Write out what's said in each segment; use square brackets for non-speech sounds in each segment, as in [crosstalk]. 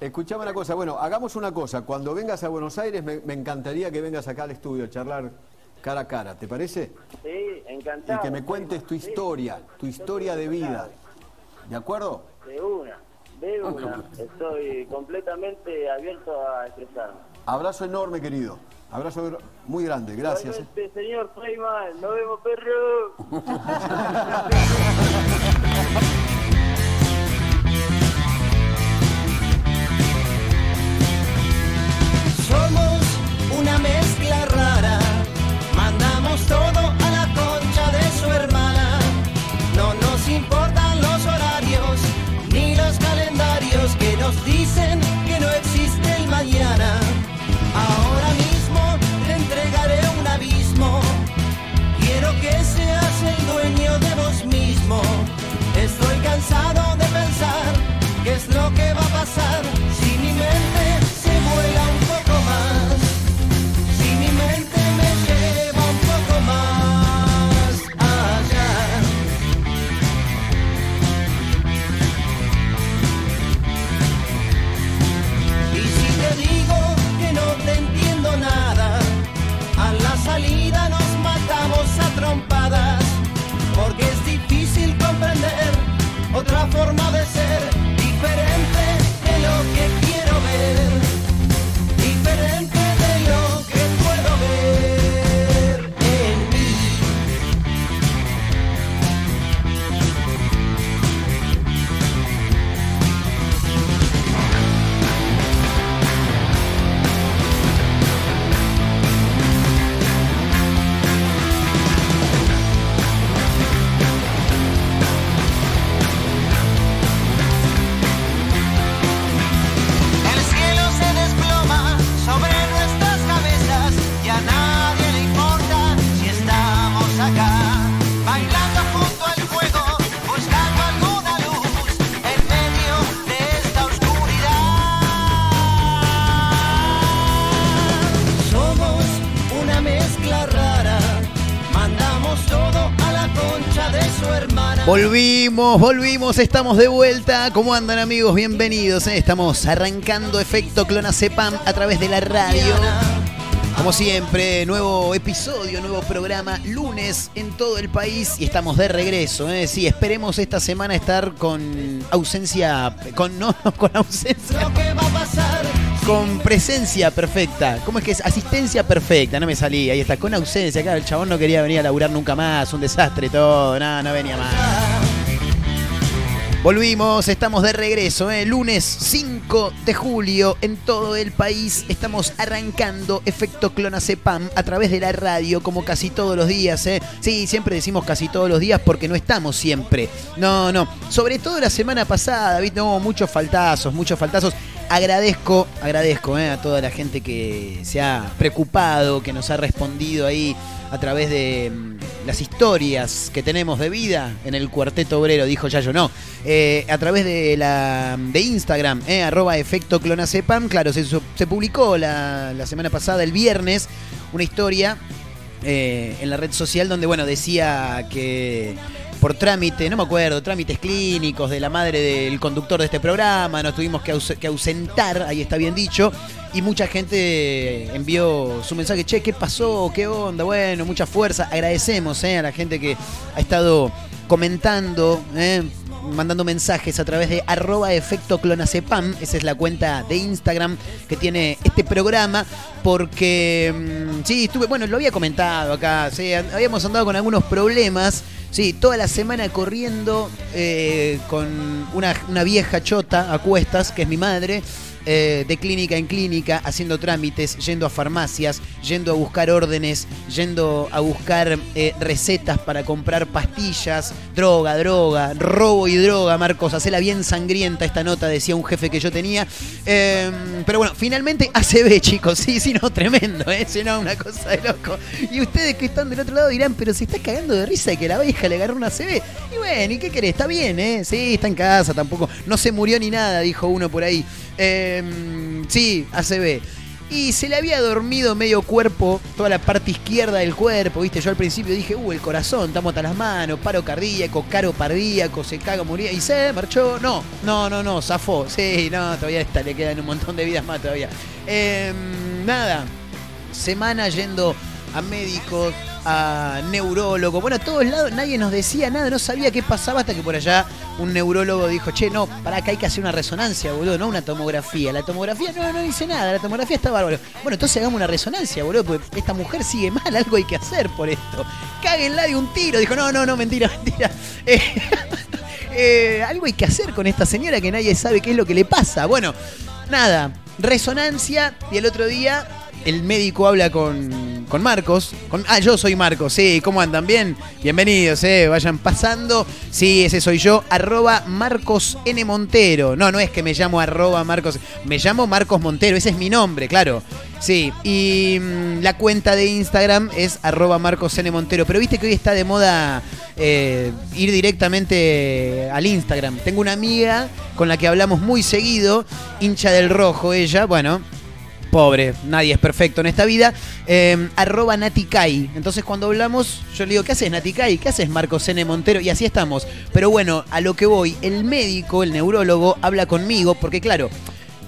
Escuchame una cosa, bueno, hagamos una cosa. Cuando vengas a Buenos Aires, me, me encantaría que vengas acá al estudio a charlar cara a cara, ¿te parece? Sí, encantado. Y que me cuentes tu historia, tu historia de vida. ¿De acuerdo? De una, de una. Estoy completamente abierto a expresarme. Abrazo enorme, querido. Abrazo muy grande, gracias. Igualmente, señor Feynman, nos vemos, perro. [laughs] cansado de pensar qué es lo que va a pasar Volvimos, volvimos, estamos de vuelta. ¿Cómo andan amigos? Bienvenidos. eh. Estamos arrancando efecto Clonazepam a través de la radio. Como siempre, nuevo episodio, nuevo programa, lunes en todo el país y estamos de regreso. ¿eh? Sí, esperemos esta semana estar con ausencia, con no, no, [laughs] con ausencia, Lo que va a pasar con presencia perfecta. ¿Cómo es que es? Asistencia perfecta, no me salía. Ahí está, con ausencia. Claro, el chabón no quería venir a laburar nunca más, un desastre todo, nada, no venía más. Volvimos, estamos de regreso, ¿eh? lunes 5 de julio en todo el país. Estamos arrancando efecto Clonazepam a través de la radio, como casi todos los días. ¿eh? Sí, siempre decimos casi todos los días porque no estamos siempre. No, no. Sobre todo la semana pasada, ¿viste? No, muchos faltazos, muchos faltazos. Agradezco, agradezco ¿eh? a toda la gente que se ha preocupado, que nos ha respondido ahí a través de mm, las historias que tenemos de vida en el cuarteto obrero, dijo Yayo, no, eh, a través de la de Instagram, eh, arroba efecto clonazepam, claro, se, se publicó la, la semana pasada, el viernes, una historia eh, en la red social donde, bueno, decía que por trámite, no me acuerdo, trámites clínicos de la madre del conductor de este programa, nos tuvimos que, aus- que ausentar, ahí está bien dicho, y mucha gente envió su mensaje, che, ¿qué pasó? ¿Qué onda? Bueno, mucha fuerza, agradecemos eh, a la gente que ha estado comentando, eh, mandando mensajes a través de arroba efecto clonazepam, esa es la cuenta de Instagram que tiene este programa, porque mm, sí, estuve, bueno, lo había comentado acá, sí, habíamos andado con algunos problemas, sí, toda la semana corriendo eh, con una, una vieja chota a cuestas, que es mi madre, eh, de clínica en clínica, haciendo trámites, yendo a farmacias, yendo a buscar órdenes, yendo a buscar eh, recetas para comprar pastillas, droga, droga, robo y droga, Marcos, hacela bien sangrienta esta nota, decía un jefe que yo tenía. Eh, pero bueno, finalmente ACB, chicos, sí, sí, no, tremendo, ¿eh? Sí, no, una cosa de loco. Y ustedes que están del otro lado dirán, pero se está cagando de risa de que la vieja le agarró una ACB. Y bueno, ¿y qué querés? Está bien, ¿eh? Sí, está en casa, tampoco. No se murió ni nada, dijo uno por ahí. Eh, sí, ACB. y se le había dormido medio cuerpo, toda la parte izquierda del cuerpo, ¿viste? Yo al principio dije, uh, el corazón, estamos hasta las manos, paro cardíaco, caro cardíaco, se caga, moría y se marchó. No, no, no, no, zafó. Sí, no, todavía está, le quedan un montón de vidas más todavía. Em, nada, semana yendo a médicos, a neurólogos, bueno, a todos lados, nadie nos decía nada, no sabía qué pasaba hasta que por allá un neurólogo dijo, che, no, para acá hay que hacer una resonancia, boludo, no una tomografía. La tomografía no, no dice nada, la tomografía está bárbaro. Bueno, entonces hagamos una resonancia, boludo, porque esta mujer sigue mal, algo hay que hacer por esto. Cáguenla de un tiro. Dijo, no, no, no, mentira, [laughs] mentira. Eh, [laughs] eh, algo hay que hacer con esta señora que nadie sabe qué es lo que le pasa. Bueno, nada, resonancia y el otro día el médico habla con, con Marcos. Con, ah, yo soy Marcos, sí, ¿cómo andan? Bien, bienvenidos, eh, vayan pasando. Sí, ese soy yo, arroba Marcos N. Montero. No, no es que me llamo arroba Marcos, me llamo Marcos Montero, ese es mi nombre, claro. Sí, y mm, la cuenta de Instagram es arroba Marcos N. Montero. Pero viste que hoy está de moda eh, ir directamente al Instagram. Tengo una amiga con la que hablamos muy seguido, hincha del rojo ella, bueno, pobre, nadie es perfecto en esta vida, eh, arroba Natikai. Entonces cuando hablamos, yo le digo, ¿qué haces Natikai? ¿Qué haces Marcos N. Montero? Y así estamos. Pero bueno, a lo que voy, el médico, el neurólogo, habla conmigo, porque claro,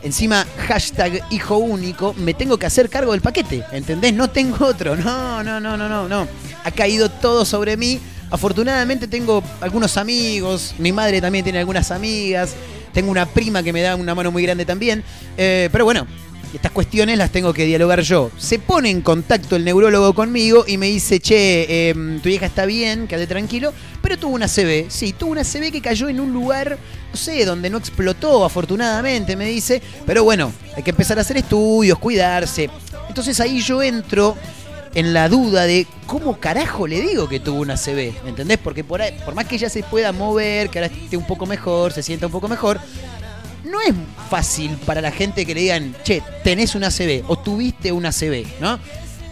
encima hashtag hijo único, me tengo que hacer cargo del paquete, ¿entendés? No tengo otro, no, no, no, no, no, no. Ha caído todo sobre mí. Afortunadamente tengo algunos amigos, mi madre también tiene algunas amigas, tengo una prima que me da una mano muy grande también, eh, pero bueno, estas cuestiones las tengo que dialogar yo. Se pone en contacto el neurólogo conmigo y me dice, che, em, tu hija está bien, quédate tranquilo, pero tuvo una CB. Sí, tuvo una CB que cayó en un lugar, no sé, donde no explotó, afortunadamente, me dice. Pero bueno, hay que empezar a hacer estudios, cuidarse. Entonces ahí yo entro en la duda de cómo carajo le digo que tuvo una CB, ¿entendés? Porque por, ahí, por más que ella se pueda mover, que ahora esté un poco mejor, se sienta un poco mejor, no es fácil para la gente que le digan, che, tenés una CB o tuviste una CB, ¿no?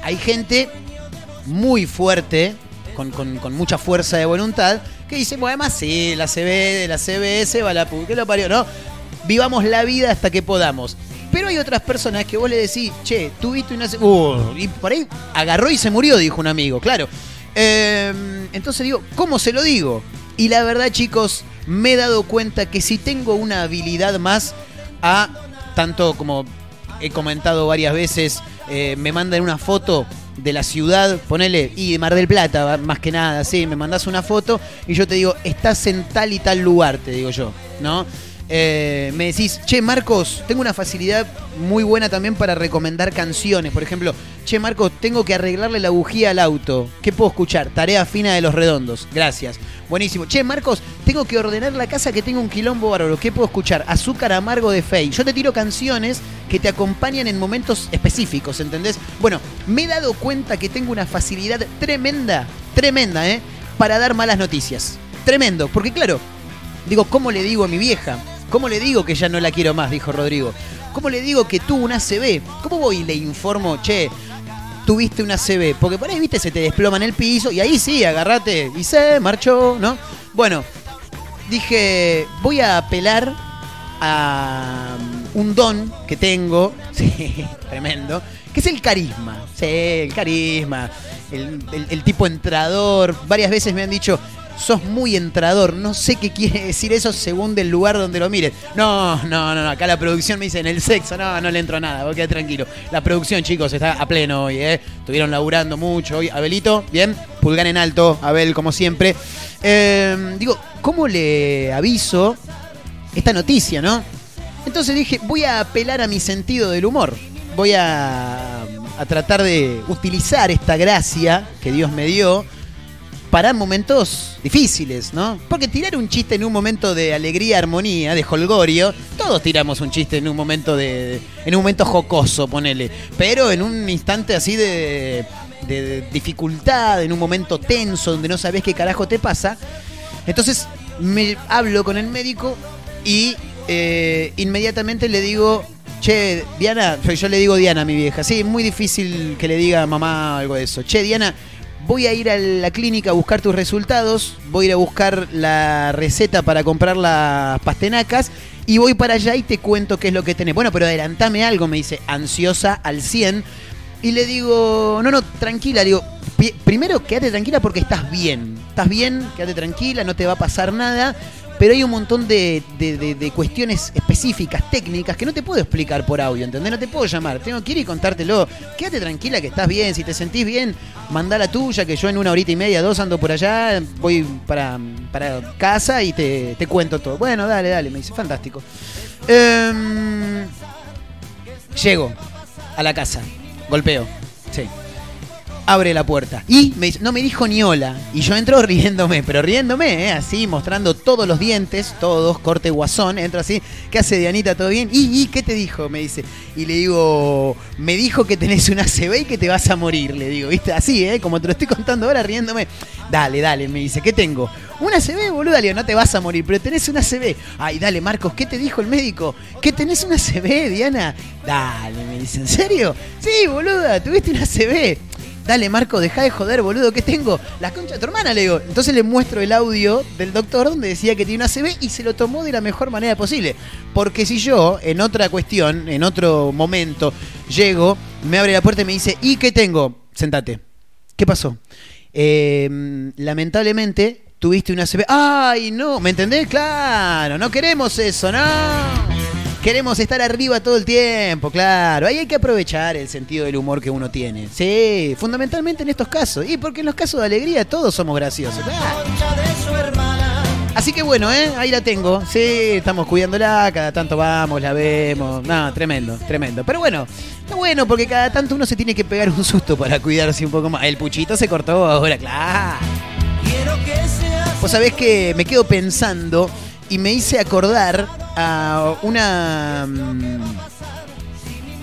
Hay gente muy fuerte, con, mucha fuerza de voluntad, que dice, bueno, además sí, la CB de la CBS va la pu- que lo parió, ¿no? Vivamos la vida hasta que podamos. Pero hay otras personas que vos le decís, che, tuviste una. Uh, y por ahí agarró y se murió, dijo un amigo, claro. Eh, entonces digo, ¿cómo se lo digo? Y la verdad, chicos, me he dado cuenta que si tengo una habilidad más a, tanto como he comentado varias veces, eh, me mandan una foto de la ciudad, ponele, y de Mar del Plata, más que nada, sí, me mandas una foto y yo te digo, estás en tal y tal lugar, te digo yo, ¿no? Eh, me decís, che, Marcos, tengo una facilidad muy buena también para recomendar canciones. Por ejemplo, che, Marcos, tengo que arreglarle la bujía al auto. ¿Qué puedo escuchar? Tarea fina de los redondos. Gracias. Buenísimo. Che, Marcos, tengo que ordenar la casa que tengo un quilombo bárbaro. ¿Qué puedo escuchar? Azúcar amargo de Fey. Yo te tiro canciones que te acompañan en momentos específicos, ¿entendés? Bueno, me he dado cuenta que tengo una facilidad tremenda, tremenda, ¿eh? Para dar malas noticias. Tremendo. Porque claro, Digo, ¿cómo le digo a mi vieja? ¿Cómo le digo que ya no la quiero más? Dijo Rodrigo. ¿Cómo le digo que tuvo una CB? ¿Cómo voy y le informo, che, tuviste una CB? Porque por ahí, viste, se te desploma en el piso y ahí sí, agarrate y se marchó, ¿no? Bueno, dije, voy a apelar a un don que tengo, [laughs] sí, tremendo, que es el carisma. Sí, el carisma, el tipo entrador. Varias veces me han dicho, sos muy entrador. No sé qué quiere decir eso según del lugar donde lo mires. No, no, no, no. Acá la producción me dice en el sexo. No, no le entro nada. Vos quedate tranquilo. La producción, chicos, está a pleno hoy, ¿eh? Estuvieron laburando mucho hoy. Abelito, bien. Pulgar en alto. Abel, como siempre. Eh, digo, ¿cómo le aviso esta noticia, no? Entonces dije, voy a apelar a mi sentido del humor. Voy a tratar de utilizar esta gracia que Dios me dio para momentos difíciles, ¿no? Porque tirar un chiste en un momento de alegría, armonía, de holgorio, todos tiramos un chiste en un momento de, en un momento jocoso, ponele, pero en un instante así de, de dificultad, en un momento tenso donde no sabes qué carajo te pasa, entonces me hablo con el médico y eh, inmediatamente le digo, che, Diana, yo le digo Diana mi vieja, sí, muy difícil que le diga a mamá algo de eso. Che, Diana, voy a ir a la clínica a buscar tus resultados, voy a ir a buscar la receta para comprar las pastenacas y voy para allá y te cuento qué es lo que tenés. Bueno, pero adelantame algo, me dice, ansiosa al 100. Y le digo, no, no, tranquila, digo, primero quédate tranquila porque estás bien. Estás bien, quédate tranquila, no te va a pasar nada. Pero hay un montón de, de- cuestiones específicas, técnicas, que no te puedo explicar por audio, ¿entendés? No te puedo llamar, tengo que ir y contártelo. Quédate tranquila que estás bien, si te sentís bien, mandá la tuya, que yo en una horita y media, dos ando por allá, voy para, para casa y te, te cuento todo. Bueno, dale, dale, me dice, fantástico. Em, llego a la casa, golpeo, sí. Abre la puerta. Y me no me dijo ni hola. Y yo entro [laughs] riéndome, pero riéndome, ¿eh? así, mostrando todos los dientes, todos, corte guasón. Entro así. ¿Qué hace Dianita? ¿Todo bien? ¿Y, qué te dijo? Me dice. Y le digo, me dijo que tenés una CB y que te vas a morir. Le digo, ¿viste? Así, ¿eh? Como te lo estoy contando ahora, riéndome. Dale, dale, me dice, ¿qué tengo? Una CB, boluda. Le digo, no te vas a morir, pero tenés una CB. Ay, dale, Marcos, ¿qué te dijo el médico? ¿Que tenés una CB, Diana? Dale, me dice, ¿en serio? Sí, boluda, tuviste una CB. Dale, Marco, deja de joder, boludo, ¿qué tengo? La concha de tu hermana, le digo. Entonces le muestro el audio del doctor donde decía que tiene una CB y se lo tomó de la mejor manera posible. Porque si yo, en otra cuestión, en otro momento, llego, me abre la puerta y me dice, ¿y qué tengo? Sentate. ¿Qué pasó? Eh, lamentablemente tuviste una CB. ¡Ay, no! ¿Me entendés? Claro, no queremos eso, no. Queremos estar arriba todo el tiempo, claro. Ahí hay que aprovechar el sentido del humor que uno tiene. Sí, fundamentalmente en estos casos. Y porque en los casos de alegría todos somos graciosos. claro. Así que bueno, ¿eh? ahí la tengo. Sí, estamos cuidándola, cada tanto vamos, la vemos. No, tremendo, tremendo. Pero bueno, está bueno porque cada tanto uno se tiene que pegar un susto para cuidarse un poco más. El puchito se cortó ahora, claro. Vos sabés que me quedo pensando y me hice acordar a una. mm,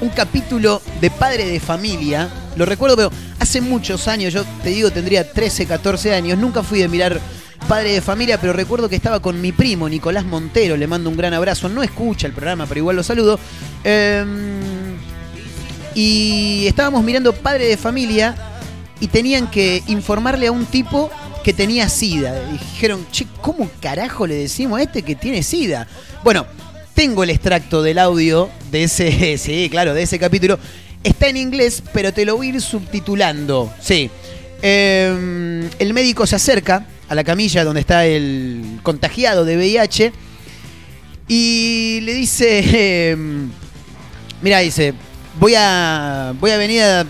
un capítulo de Padre de Familia. Lo recuerdo, pero hace muchos años, yo te digo, tendría 13, 14 años. Nunca fui de mirar Padre de Familia, pero recuerdo que estaba con mi primo, Nicolás Montero. Le mando un gran abrazo. No escucha el programa, pero igual lo saludo. Em, y estábamos mirando Padre de Familia y tenían que informarle a un tipo que tenía SIDA. Y dijeron, che, ¿cómo carajo le decimos a este que tiene SIDA? Bueno, tengo el extracto del audio de ese, [laughs] sí, claro, de ese capítulo. Está en inglés, pero te lo voy a ir subtitulando. Sí. Eh, el médico se acerca a la camilla donde está el contagiado de VIH y le dice, eh, mira, dice, voy a, voy a venir a-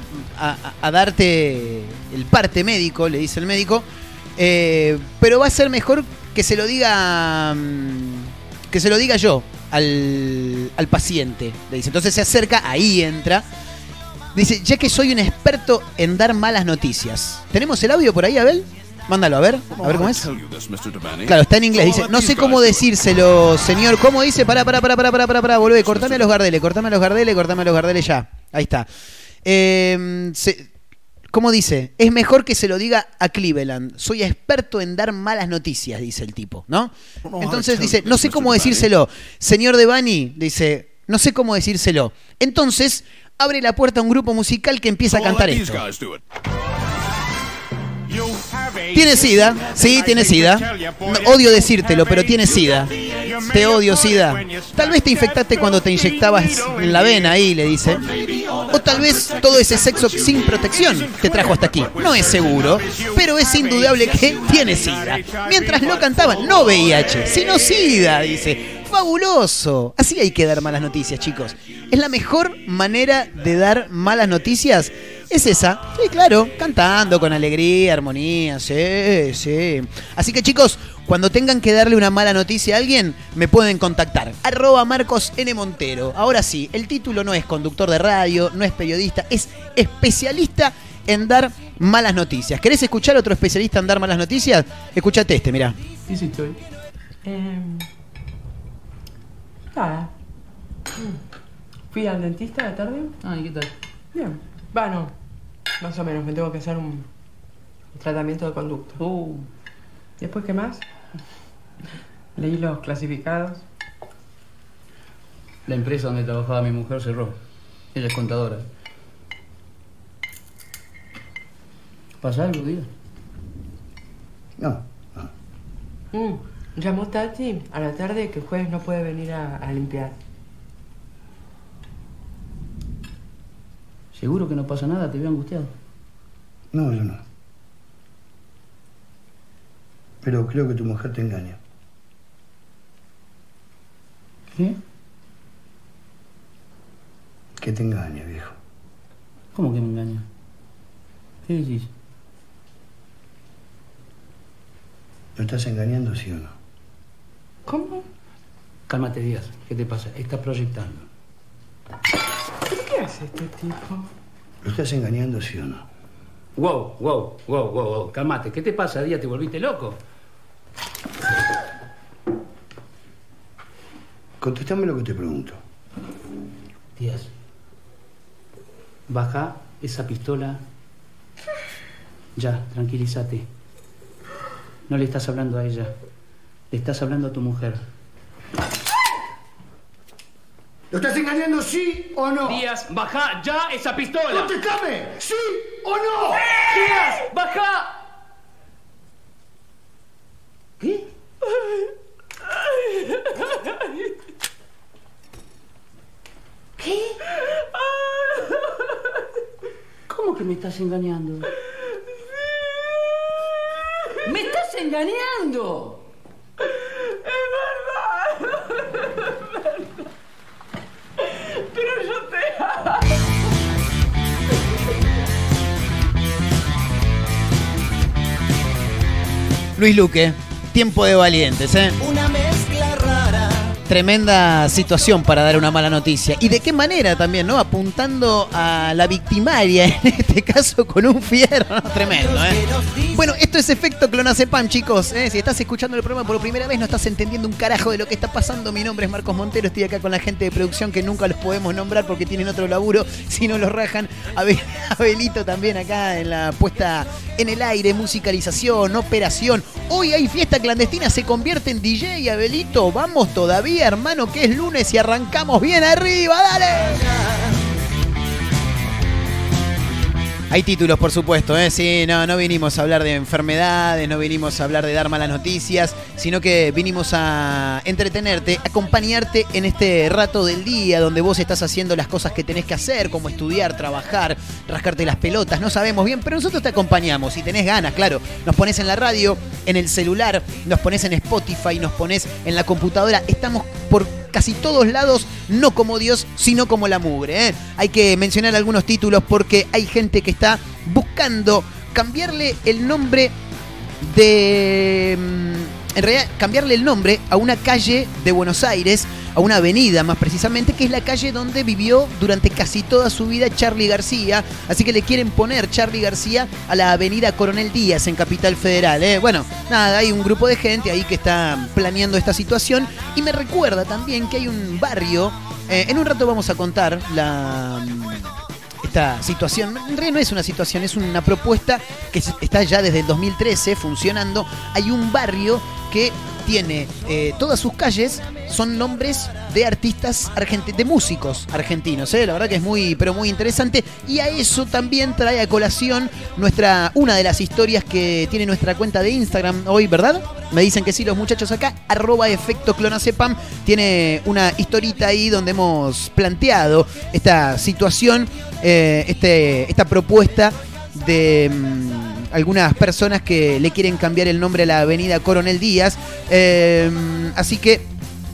a darte el parte médico, le dice el médico, eh, pero va a ser mejor que se lo diga, mm, que se lo diga yo al, al paciente, le dice. Entonces se acerca, ahí entra. Dice, ya que soy un experto en dar malas noticias. ¿Tenemos el audio por ahí, Abel? Mándalo, a ver, a ver cómo es. Claro, está en inglés. Dice, no sé cómo decírselo, señor. ¿Cómo dice? Pará, pará, pará, pará, pará, pará, pará, volvé. Cortame a los gardeles, cortame a los gardeles, cortame a los gardeles ya. Ahí está. Eh, se- ¿Cómo dice? Es mejor que se lo diga a Cleveland. Soy experto en dar malas noticias, dice el tipo, ¿no? Entonces dice, no sé cómo decírselo. Señor Devani, dice, no sé cómo decírselo. Entonces, abre la puerta a un grupo musical que empieza a cantar esto. Tiene sida, sí, tiene sida. Odio decírtelo, pero tiene sida. Te odio, sida. Tal vez te infectaste cuando te inyectabas en la vena ahí, le dice. O tal vez todo ese sexo sin protección te trajo hasta aquí. No es seguro, pero es indudable que tiene sida. Mientras lo cantaban, no VIH, sino sida, dice. Fabuloso. Así hay que dar malas noticias, chicos. Es la mejor manera de dar malas noticias. Es esa. Sí, claro, cantando con alegría, armonía, sí, sí. Así que chicos, cuando tengan que darle una mala noticia a alguien, me pueden contactar. Arroba Marcos N. Montero. Ahora sí, el título no es conductor de radio, no es periodista, es especialista en dar malas noticias. ¿Querés escuchar otro especialista en dar malas noticias? Escuchate este, mirá. Sí, sí, estoy. Em, nada. Fui al dentista de tarde. Ay, ¿qué tal? Bien. Va, no. Más o menos. Me tengo que hacer un tratamiento de conducto. Uh, Después, ¿qué más? Leí los clasificados. la empresa donde trabajaba mi mujer cerró. Ella es contadora. ¿Pasa algo, diga? No, no. Mm, Llamó Tati a la tarde que el jueves no puede venir a, a limpiar. ¿Seguro que no pasa nada? ¿Te veo angustiado? No, yo no. Pero creo que tu mujer te engaña. ¿Qué? Que te engaña, viejo. ¿Cómo que me engaña? ¿Qué decís? ¿Lo estás engañando, sí o no? ¿Cómo? Cálmate, Díaz. ¿Qué te pasa? Estás proyectando. ¿Pero qué hace este tipo? ¿Lo estás engañando, sí o no? Wow, wow, wow, wow, wow. Cálmate. ¿Qué te pasa, Díaz? ¿Te volviste loco? Contéstame lo que te pregunto. Díaz. Baja esa pistola. Ya, tranquilízate. No le estás hablando a ella. Le estás hablando a tu mujer. ¿Lo estás engañando, sí o no? Díaz, baja ya esa pistola. ¡Contéstame! ¿Sí o no? Díaz, baja. ¿Qué? ¿Qué? ¿Cómo que me estás engañando? ¡Me estás engañando! [laughs] Luis Luque, tiempo de valientes, ¿eh? Una. Tremenda situación para dar una mala noticia. ¿Y de qué manera también, no? Apuntando a la victimaria, [laughs] en este caso con un fierro. Tremendo, ¿eh? Bueno, esto es efecto clonazepam, chicos. ¿eh? Si estás escuchando el programa por primera vez, no estás entendiendo un carajo de lo que está pasando. Mi nombre es Marcos Montero, estoy acá con la gente de producción que nunca los podemos nombrar porque tienen otro laburo, si no los rajan. [laughs] Abel- Abelito también acá en la puesta en el aire, musicalización, operación. Hoy hay fiesta clandestina, se convierte en DJ, Abelito. Vamos todavía, hermano, que es lunes y arrancamos bien arriba, dale. Hay títulos, por supuesto, ¿eh? Sí, no, no vinimos a hablar de enfermedades, no vinimos a hablar de dar malas noticias, sino que vinimos a entretenerte, acompañarte en este rato del día donde vos estás haciendo las cosas que tenés que hacer, como estudiar, trabajar, rascarte las pelotas, no sabemos bien, pero nosotros te acompañamos. Si tenés ganas, claro, nos pones en la radio, en el celular, nos pones en Spotify, nos pones en la computadora, estamos por casi todos lados, no como Dios, sino como la mugre. ¿eh? Hay que mencionar algunos títulos porque hay gente que está buscando cambiarle el nombre de... mm, En realidad, cambiarle el nombre a una calle de Buenos Aires, a una avenida más precisamente, que es la calle donde vivió durante casi toda su vida Charlie García. Así que le quieren poner Charlie García a la avenida Coronel Díaz en Capital Federal. ¿eh? Bueno, nada, hay un grupo de gente ahí que está planeando esta situación. Y me recuerda también que hay un barrio. eh, en un rato vamos a contar la esta situación. En realidad no es una situación, es una propuesta que está ya desde el 2013 funcionando. Hay un barrio que tiene eh, todas sus calles son nombres de artistas argentinos, de músicos argentinos, ¿eh? la verdad que es muy, pero muy interesante. Y a eso también trae a colación nuestra, una de las historias que tiene nuestra cuenta de Instagram hoy, ¿verdad? Me dicen que sí, los muchachos acá, arroba efecto clonacepam, tiene una historita ahí donde hemos planteado esta situación, eh, este, esta propuesta de mm, algunas personas que le quieren cambiar el nombre a la avenida Coronel Díaz. Eh, así que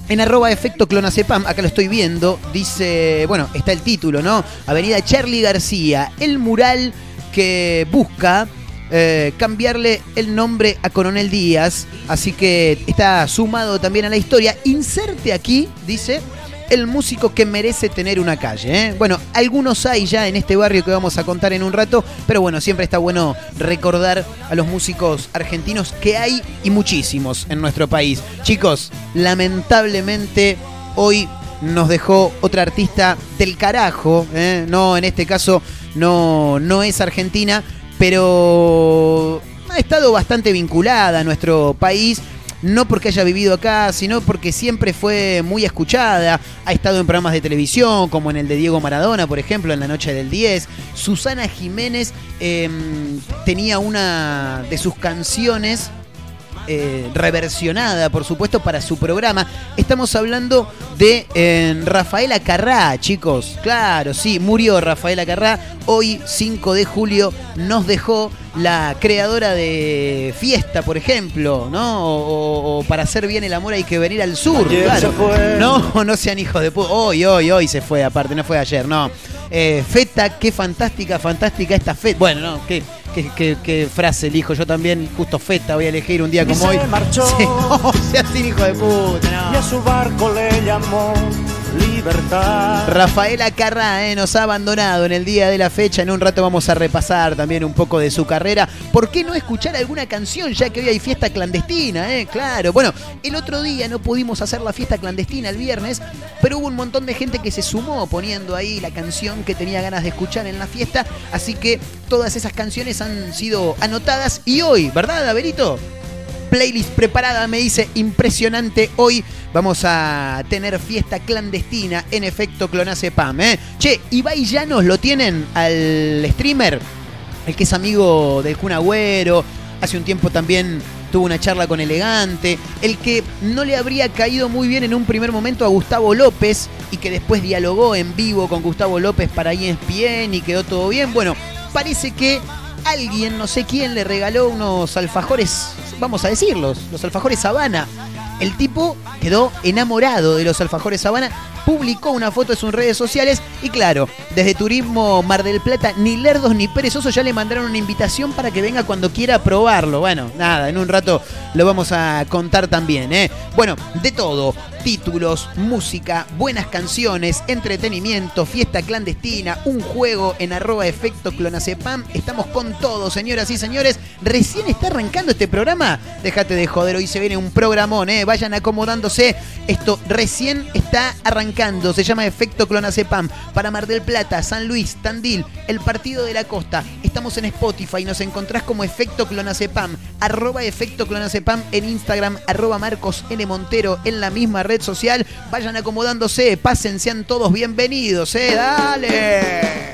en arroba efecto clonacepam, acá lo estoy viendo, dice, bueno, está el título, ¿no? Avenida Charlie García, el mural que busca eh, cambiarle el nombre a Coronel Díaz, así que está sumado también a la historia. Inserte aquí, dice, el músico que merece tener una calle. ¿eh? Bueno, algunos hay ya en este barrio que vamos a contar en un rato, pero bueno, siempre está bueno recordar a los músicos argentinos que hay y muchísimos en nuestro país. Chicos, lamentablemente hoy nos dejó otra artista del carajo, ¿eh? no, en este caso no, no es argentina, pero ha estado bastante vinculada a nuestro país no porque haya vivido acá, sino porque siempre fue muy escuchada. Ha estado en programas de televisión, como en el de Diego Maradona, por ejemplo, en la noche del 10. Susana Jiménez eh, tenía una de sus canciones eh, reversionada, por supuesto, para su programa. Estamos hablando de eh, Rafaela Carrá, chicos. Claro, sí, murió Rafaela Carrá. Hoy, 5 de julio, nos dejó la creadora de Fiesta, por ejemplo, ¿no? O, o para hacer bien el amor hay que venir al sur, Ayer claro. se fue. No, [laughs] no sean hijos de puta. Hoy, hoy, hoy se fue, aparte, no fue ayer, no. Eh, feta, qué fantástica, fantástica esta feta. Bueno, no, qué, qué, qué- qué frase elijo. Yo también, justo feta, voy a elegir un día Y como se hoy. marchó. [laughs] Sí, no, [laughs] seas hijo de puta, no. Y a su barco le llamó libertad. Rafaela Carrá eh, nos ha abandonado en el día de la fecha. En un rato vamos a repasar también un poco de su carrera. ¿Por qué no escuchar alguna canción ya que hoy hay fiesta clandestina? Eh? Claro. Bueno, el otro día no pudimos hacer la fiesta clandestina el viernes, pero hubo un montón de gente que se sumó poniendo ahí la canción que tenía ganas de escuchar en la fiesta. Así que todas esas canciones han sido anotadas y hoy, ¿verdad, Averito? Playlist preparada, me dice impresionante. Hoy vamos a tener fiesta clandestina en efecto Clonazepam. ¿eh? Che, Ibai Llanos lo tienen al streamer, el que es amigo del Kun Agüero. Hace un tiempo también tuvo una charla con Elegante. El que no le habría caído muy bien en un primer momento a Gustavo López y que después dialogó en vivo con Gustavo López para ESPN y quedó todo bien. Bueno, parece que alguien, no sé quién, le regaló unos alfajores, vamos a decirlos, los alfajores Habana. El tipo quedó enamorado de los alfajores Habana, publicó una foto en sus redes sociales y claro, desde Turismo Mar del Plata, ni Lerdos ni Perezosos ya le mandaron una invitación para que venga cuando quiera probarlo. Bueno, nada, en un rato lo vamos a contar también, ¿eh? Bueno, de todo, títulos, música, buenas canciones, entretenimiento, fiesta clandestina, un juego en arroba efecto clonacepam. Estamos con todo, señoras y señores. Recién está arrancando este programa. Déjate de joder, hoy se viene un programón, ¿eh? Vayan acomodándose. Esto recién está arrancando. Se llama Efecto Clonacepam. Para Mar del Plata, San Luis, Tandil, el Partido de la Costa. Estamos en Spotify. Nos encontrás como Efecto Clonacepam. Arroba Efecto Clonacepam en Instagram. Arroba Marcos N. Montero en la misma red social. Vayan acomodándose. Pasen, sean todos bienvenidos, ¿eh? Dale.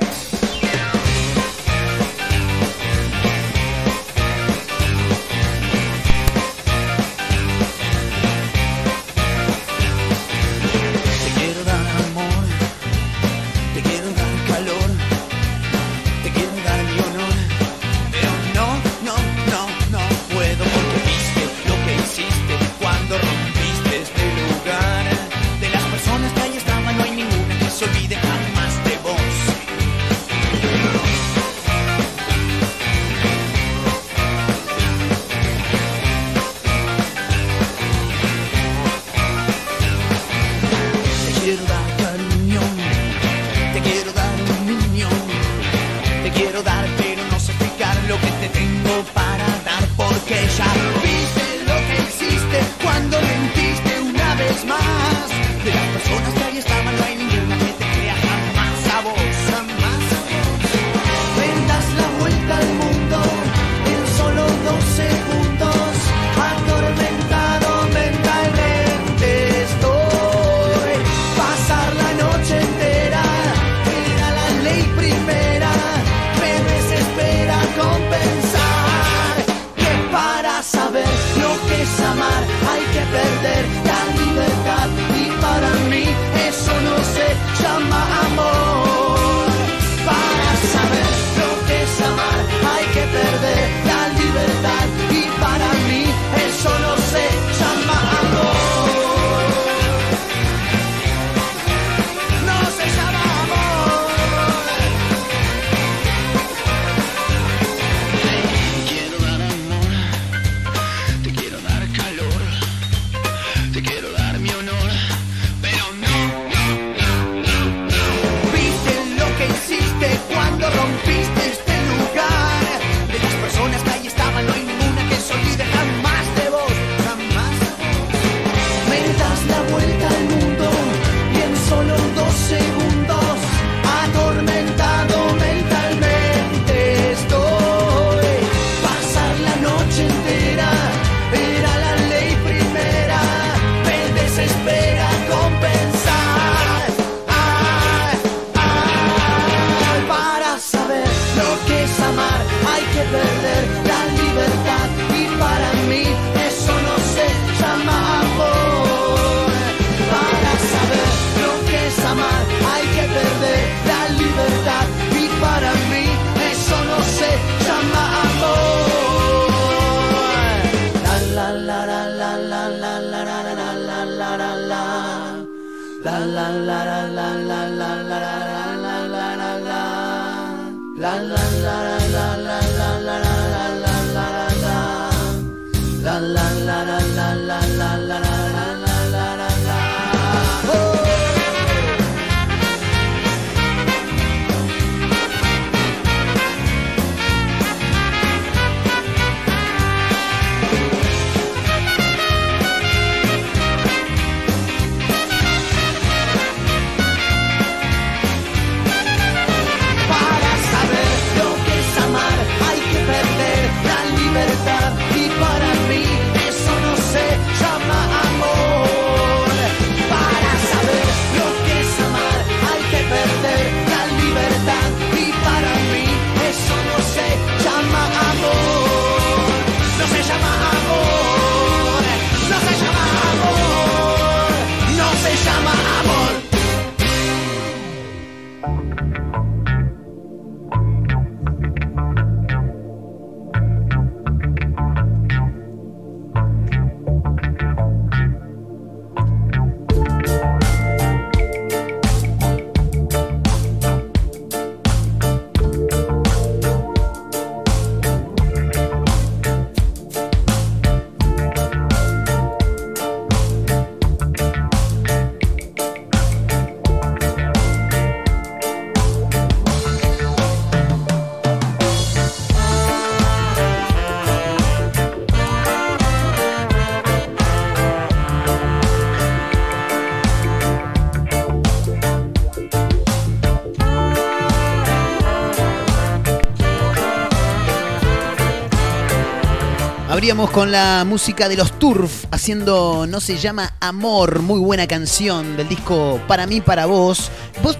Abríamos con la música de los Turf haciendo No se llama Amor, muy buena canción del disco Para mí, para vos. ¿Vos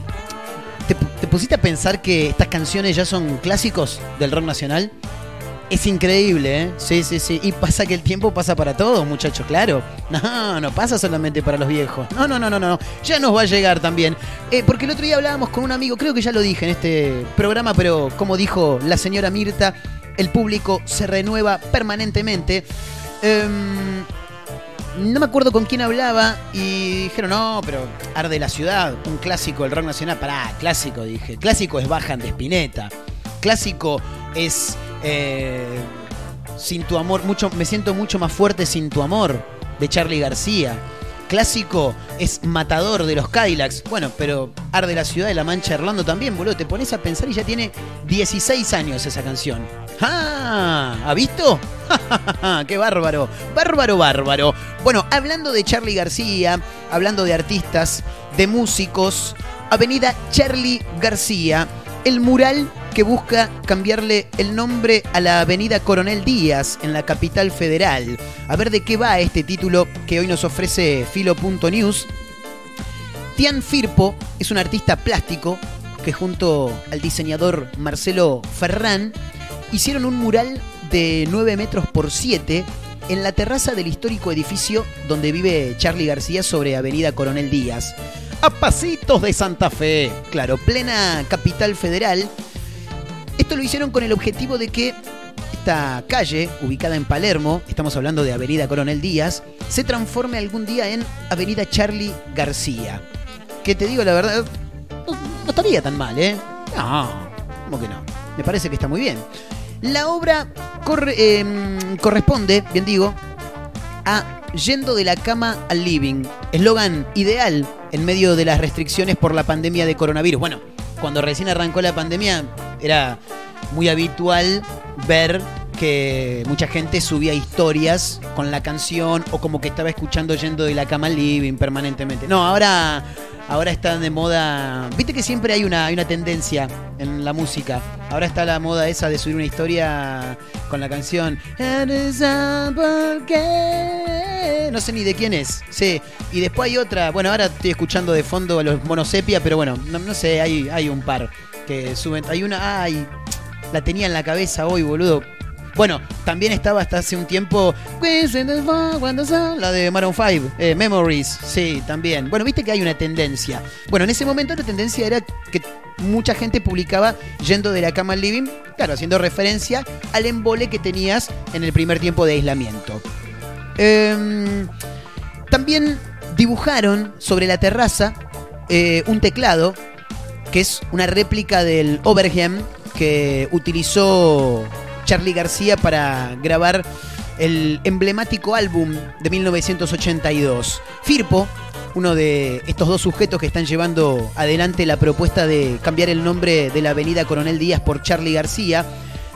te, te pusiste a pensar que estas canciones ya son clásicos del rock nacional? Es increíble, ¿eh? Sí, sí, sí. Y pasa que el tiempo pasa para todos, muchachos, claro. No, no pasa solamente para los viejos. No, no, no, no, no. Ya nos va a llegar también. Eh, porque el otro día hablábamos con un amigo, creo que ya lo dije en este programa, pero como dijo la señora Mirta, el público se renueva permanentemente. Em, no me acuerdo con quién hablaba y dijeron, no, pero Arde la Ciudad, un clásico del rock nacional. Pará, clásico, dije. Clásico es Bajan de Spinetta. Clásico es eh, Sin tu amor, mucho, me siento mucho más fuerte sin tu amor, de Charlie García. Clásico es Matador de los Cadillacs. Bueno, pero Arde la Ciudad de la Mancha Orlando también, boludo. Te pones a pensar y ya tiene 16 años esa canción. ¡Ah! ¿Ha visto? [laughs] ¡Qué bárbaro! Bárbaro, bárbaro. Bueno, hablando de Charlie García, hablando de artistas, de músicos, Avenida Charlie García, el mural que busca cambiarle el nombre a la Avenida Coronel Díaz en la capital federal. A ver de qué va este título que hoy nos ofrece Filo.news. Tian Firpo es un artista plástico que junto al diseñador Marcelo Ferrán hicieron un mural de 9 metros por 7 en la terraza del histórico edificio donde vive Charlie García sobre Avenida Coronel Díaz. A pasitos de Santa Fe, claro, plena capital federal. Esto lo hicieron con el objetivo de que esta calle, ubicada en Palermo, estamos hablando de Avenida Coronel Díaz, se transforme algún día en Avenida Charlie García. Que te digo la verdad, no, estaría tan mal, ¿eh? No, ¿cómo que no? Me parece que está muy bien. La obra eh, corresponde, bien digo, a Yendo de la cama al living. Eslogan ideal en medio de las restricciones por la pandemia de coronavirus. Bueno, cuando recién arrancó la pandemia era muy habitual ver que mucha gente subía historias con la canción o como que estaba escuchando Yendo de la cama al living permanentemente. No, ahora ahora está de moda. Viste que siempre hay una, hay una tendencia en la música. Ahora está la moda esa de subir una historia con la canción. No sé ni de quién es. Sí. Y después hay otra. Bueno, ahora estoy escuchando de fondo a los monosepia, pero bueno, no, no sé, hay, hay un par que suben. Hay una. Ay, la tenía en la cabeza hoy, boludo. Bueno, también estaba hasta hace un tiempo la de Maroon 5, eh, Memories, sí, también. Bueno, viste que hay una tendencia. Bueno, en ese momento la tendencia era que mucha gente publicaba yendo de la cama al living, claro, haciendo referencia al embole que tenías en el primer tiempo de aislamiento. Em, también dibujaron sobre la terraza eh, un teclado que es una réplica del Overheim que utilizó Charlie García para grabar el emblemático álbum de 1982. Firpo, uno de estos dos sujetos que están llevando adelante la propuesta de cambiar el nombre de la avenida Coronel Díaz por Charlie García,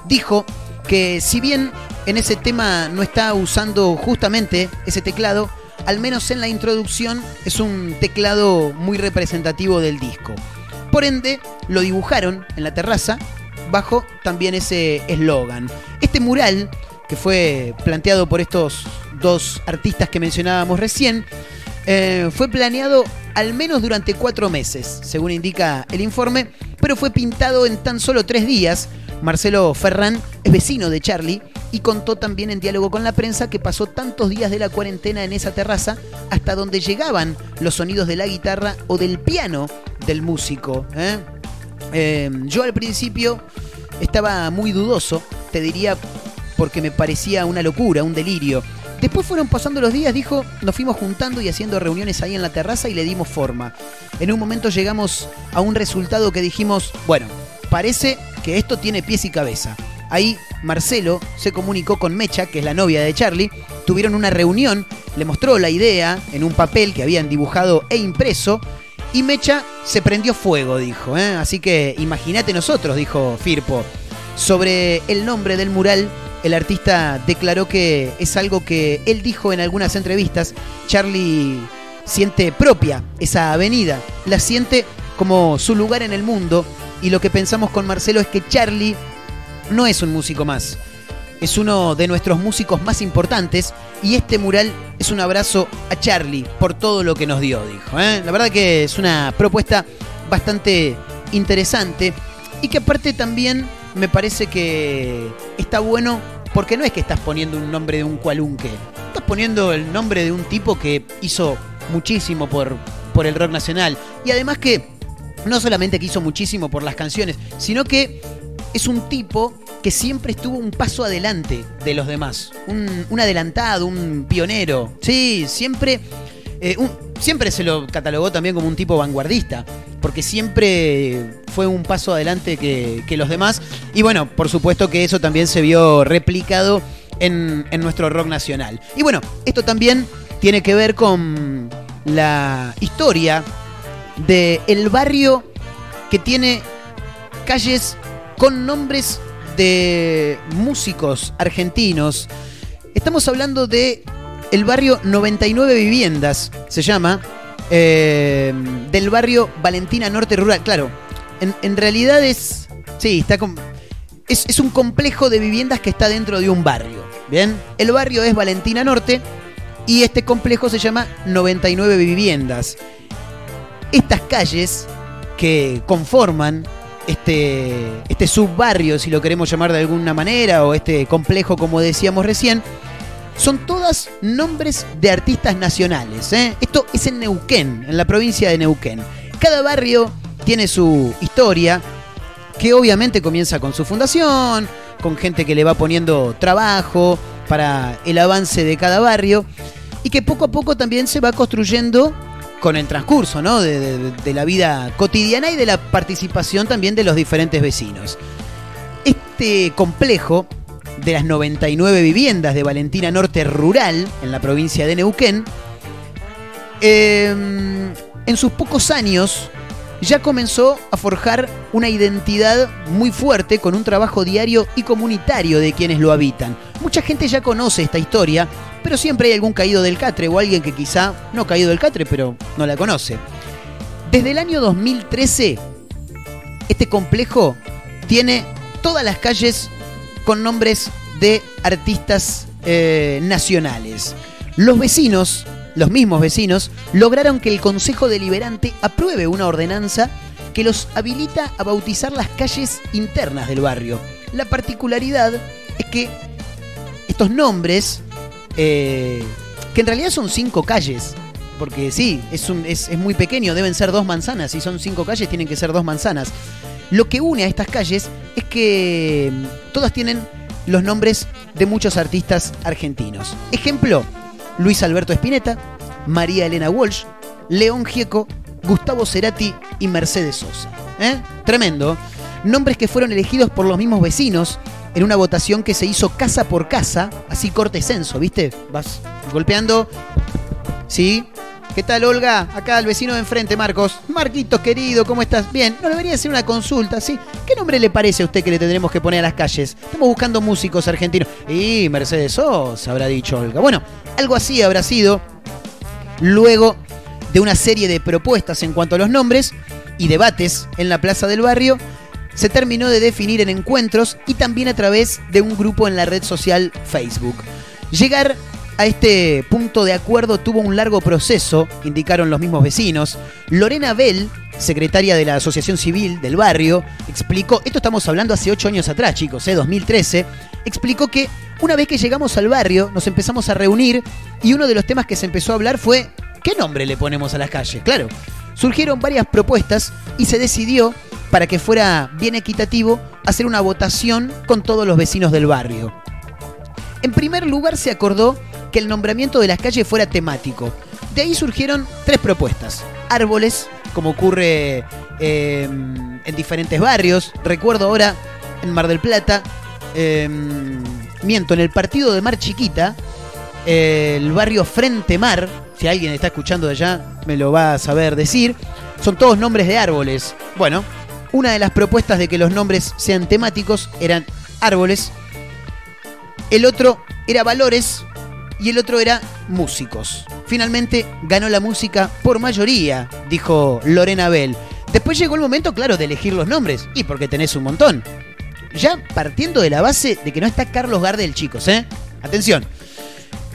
dijo que si bien en ese tema no está usando justamente ese teclado, al menos en la introducción es un teclado muy representativo del disco. Por ende, lo dibujaron en la terraza bajo también ese eslogan. Este mural, que fue planteado por estos dos artistas que mencionábamos recién, eh, fue planeado al menos durante cuatro meses, según indica el informe, pero fue pintado en tan solo tres días. Marcelo Ferrán es vecino de Charlie y contó también en diálogo con la prensa que pasó tantos días de la cuarentena en esa terraza hasta donde llegaban los sonidos de la guitarra o del piano del músico. ¿eh? Eh, yo al principio estaba muy dudoso, te diría porque me parecía una locura, un delirio. Después fueron pasando los días, dijo, nos fuimos juntando y haciendo reuniones ahí en la terraza y le dimos forma. En un momento llegamos a un resultado que dijimos, bueno, parece que esto tiene pies y cabeza. Ahí Marcelo se comunicó con Mecha, que es la novia de Charlie, tuvieron una reunión, le mostró la idea en un papel que habían dibujado e impreso, y Mecha se prendió fuego, dijo. ¿eh? Así que imagínate nosotros, dijo Firpo. Sobre el nombre del mural, el artista declaró que es algo que él dijo en algunas entrevistas. Charlie siente propia esa avenida, la siente como su lugar en el mundo. Y lo que pensamos con Marcelo es que Charlie no es un músico más. Es uno de nuestros músicos más importantes y este mural es un abrazo a Charlie por todo lo que nos dio, dijo. ¿eh? La verdad que es una propuesta bastante interesante y que aparte también me parece que está bueno porque no es que estás poniendo un nombre de un cualunque, estás poniendo el nombre de un tipo que hizo muchísimo por, por el rock nacional y además que no solamente que hizo muchísimo por las canciones, sino que es un tipo que siempre estuvo un paso adelante de los demás. Un, adelantado, un pionero. Sí, siempre. eh, siempre se lo catalogó también como un tipo vanguardista. Porque siempre fue un paso adelante que, los demás. Y bueno, por supuesto que eso también se vio replicado en, en nuestro rock nacional. Y bueno, esto también tiene que ver con la historia de el barrio que tiene calles con nombres de músicos argentinos. Estamos hablando de el barrio 99 Viviendas, se llama, eh, del barrio Valentina Norte Rural. Claro, en, en realidad es, sí, está con, es, es un complejo de viviendas que está dentro de un barrio. Bien, el barrio es Valentina Norte y este complejo se llama 99 Viviendas. Estas calles que conforman este, este subbarrio, si lo queremos llamar de alguna manera, o este complejo, como decíamos recién, son todas nombres de artistas nacionales. ¿eh? Esto es en Neuquén, en la provincia de Neuquén. Cada barrio tiene su historia, que obviamente comienza con su fundación, con gente que le va poniendo trabajo para el avance de cada barrio, y que poco a poco también se va construyendo con el transcurso ¿no? de, la vida cotidiana y de la participación también de los diferentes vecinos. Este complejo de las 99 viviendas de Valentina Norte Rural, en la provincia de Neuquén, eh, en sus pocos años ya comenzó a forjar una identidad muy fuerte con un trabajo diario y comunitario de quienes lo habitan. Mucha gente ya conoce esta historia, pero siempre hay algún caído del catre o alguien que quizá no ha caído del catre, pero no la conoce. Desde el año 2013, este complejo tiene todas las calles con nombres de artistas eh, nacionales. Los vecinos, los mismos vecinos, lograron que el Consejo Deliberante apruebe una ordenanza que los habilita a bautizar las calles internas del barrio. La particularidad es que estos nombres, eh, que en realidad son cinco calles. Porque sí, es, un, es, muy pequeño, deben ser dos manzanas. Si son cinco calles, tienen que ser dos manzanas. Lo que une a estas calles es que mm, todas tienen los nombres de muchos artistas argentinos. Ejemplo, Luis Alberto Spinetta, María Elena Walsh, León Gieco, Gustavo Cerati y Mercedes Sosa. ¿Eh? Tremendo. Nombres que fueron elegidos por los mismos vecinos en una votación que se hizo casa por casa, así corte censo, ¿viste? Vas golpeando. ¿Sí? ¿Qué tal, Olga? Acá el vecino de enfrente, Marcos. Marquito, querido, ¿cómo estás? Bien, no debería ser una consulta, ¿sí? ¿Qué nombre le parece a usted que le tendremos que poner a las calles? Estamos buscando músicos argentinos. Y Mercedes Sosa, habrá dicho Olga. Bueno, algo así habrá sido. Luego de una serie de propuestas en cuanto a los nombres y debates en la plaza del barrio, se terminó de definir en encuentros y también a través de un grupo en la red social Facebook. Llegar a este punto de acuerdo tuvo un largo proceso, indicaron los mismos vecinos. Lorena Bell, secretaria de la Asociación Civil del barrio, explicó, esto estamos hablando hace ocho años atrás, chicos, ¿eh? 2013, explicó que una vez que llegamos al barrio nos empezamos a reunir y uno de los temas que se empezó a hablar fue, ¿qué nombre le ponemos a las calles? Claro, surgieron varias propuestas y se decidió, para que fuera bien equitativo, hacer una votación con todos los vecinos del barrio. En primer lugar se acordó que el nombramiento de las calles fuera temático. De ahí surgieron tres propuestas. Árboles, como ocurre eh, en diferentes barrios. Recuerdo ahora en Mar del Plata, eh, miento, en el partido de Mar Chiquita, el barrio Frente Mar, si alguien está escuchando de allá me lo va a saber decir, son todos nombres de árboles. Bueno, una de las propuestas de que los nombres sean temáticos eran árboles, el otro era valores y el otro era músicos. Finalmente ganó la música por mayoría, dijo Lorena Bell. Después llegó el momento, claro, de elegir los nombres, y porque tenés un montón. Ya partiendo de la base de que no está Carlos Gardel, chicos, ¿eh? Atención.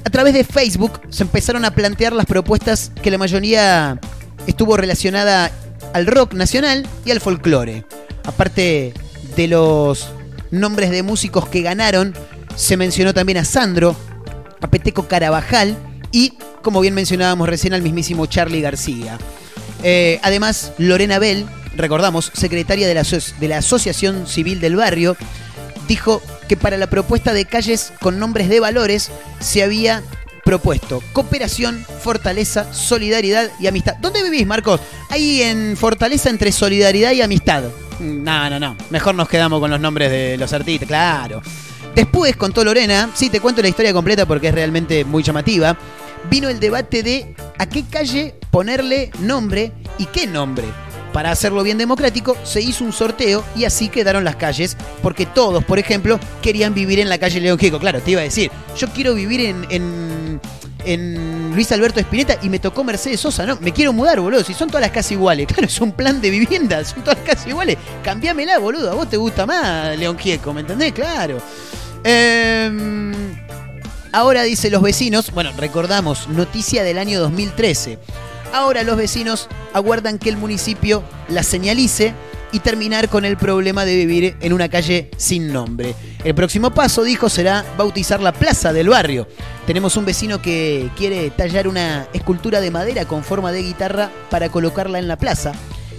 A través de Facebook se empezaron a plantear las propuestas que la mayoría estuvo relacionada al rock nacional y al folclore. Aparte de los nombres de músicos que ganaron, se mencionó también a Sandro, a Peteco Carabajal y, como bien mencionábamos recién, al mismísimo Charlie García. Eh, además, Lorena Bell, recordamos, secretaria de la, de la Asociación Civil del Barrio, dijo que para la propuesta de calles con nombres de valores se había propuesto cooperación, fortaleza, solidaridad y amistad. ¿Dónde vivís, Marcos? Ahí en fortaleza entre solidaridad y amistad. No, no, no. Mejor nos quedamos con los nombres de los artistas, claro. Después, contó Lorena, sí, te cuento la historia completa porque es realmente muy llamativa, vino el debate de a qué calle ponerle nombre y qué nombre. Para hacerlo bien democrático, se hizo un sorteo y así quedaron las calles, porque todos, por ejemplo, querían vivir en la calle León Gieco. Claro, te iba a decir, yo quiero vivir en, en, Luis Alberto Espineta y me tocó Mercedes Sosa, no, me quiero mudar, boludo, si son todas las casas iguales. [laughs] Claro, es un plan de vivienda, son todas las casas iguales. Cambiámela, boludo, a vos te gusta más León Gieco, ¿me entendés? Claro. Eh, ahora dice los vecinos, bueno, recordamos, noticia del año 2013. Ahora los vecinos aguardan que el municipio la señalice y terminar con el problema de vivir en una calle sin nombre. El próximo paso, dijo, será bautizar la plaza del barrio. Tenemos un vecino que quiere tallar una escultura de madera con forma de guitarra para colocarla en la plaza.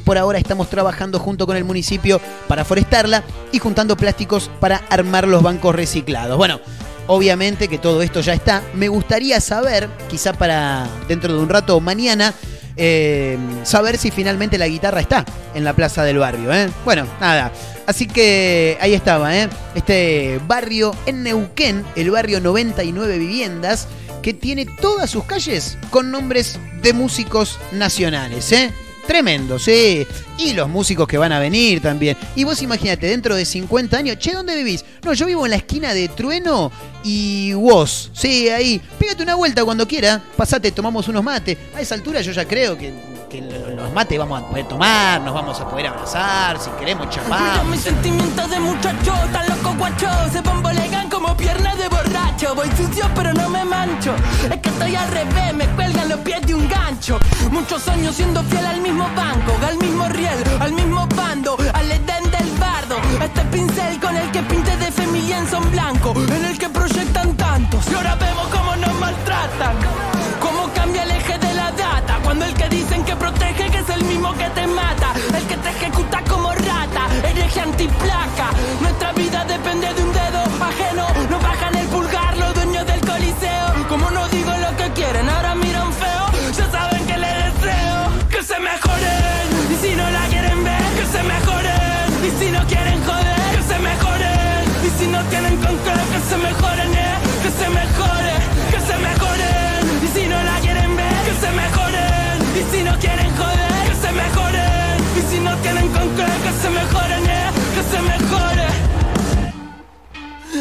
Por ahora estamos trabajando junto con el municipio para forestarla y juntando plásticos para armar los bancos reciclados. Bueno, obviamente que todo esto ya está. Me gustaría saber, quizá para dentro de un rato o mañana, eh, saber si finalmente la guitarra está en la plaza del barrio. ¿eh? Bueno, nada. Así que ahí estaba, ¿eh? este barrio en Neuquén, el barrio 99 Viviendas, que tiene todas sus calles con nombres de músicos nacionales. ¿eh? Tremendo, sí. Y los músicos que van a venir también. Y vos imagínate, dentro de 50 años, che, ¿dónde vivís? No, yo vivo en la esquina de Trueno y vos. Sí, ahí. Pégate una vuelta cuando quiera. Pasate, tomamos unos mates. A esa altura yo ya creo que, que los mates vamos a poder tomar, nos vamos a poder abrazar, si queremos chapar. mis sentimientos de muchacho, tan loco guacho, se bombolegan como piernas de borracho. Voy sucio pero no me mancho, es que estoy al revés, me cuelgan los pies de un gancho. Muchos años siendo fiel al mismo banco, al mismo riel, al mismo bando, al edén del bardo. Este pincel con el que pinte de fe mi lienzo en blanco, en el que proyectan tanto. si mismo que te mata, el que te ejecuta como rata, hereje antiplaca. Nuestra vida depende de un dedo ajeno, nos bajan el pulgar los dueños del coliseo. Como no digo lo que quieren, ahora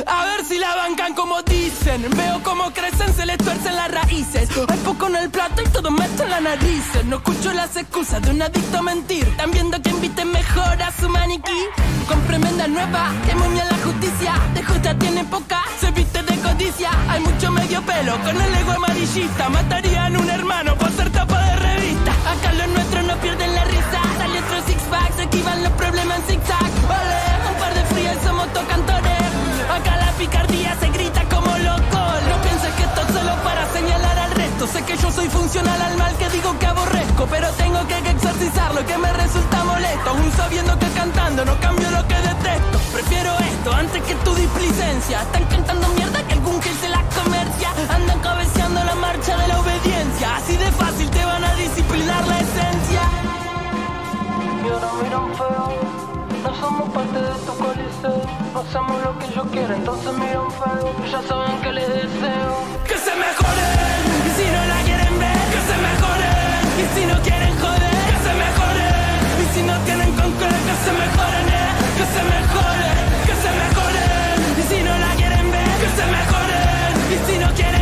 A ver si la bancan como dicen. Veo cómo crecen, se les tuercen las raíces. Hay poco en el plato y todo meto en la nariz. No escucho las excusas de un adicto a mentir. Están viendo que inviten mejor a su maniquí. Con tremenda nueva, que momia la justicia. De justa tiene poca, se viste de codicia. Hay mucho medio pelo con el ego amarillista. Matarían un hermano por ser tapa de revista. Acá los nuestros no pierden la risa. Sale otro six pack, se esquivan los problemas en zigzag. Vale, un par de frías somos tocantores. Picardía se grita como loco. No pienses que esto es solo para señalar al resto. Sé que yo soy funcional al mal que digo que aborrezco. Pero tengo que exorcizarlo que me resulta molesto. Aún sabiendo que cantando no cambio lo que detesto. Prefiero esto antes que tu displicencia. Están cantando mierda que Hacemos lo que yo quiero, entonces miran feo. Ya saben que les deseo. Que se mejoren. Y si no la quieren ver, que se mejoren. Y si no quieren joder, que se mejoren. Y si no tienen con qué, que se mejoren, eh. Que se mejoren, que se mejoren. Y si no la quieren ver, que se mejoren. Y si no quieren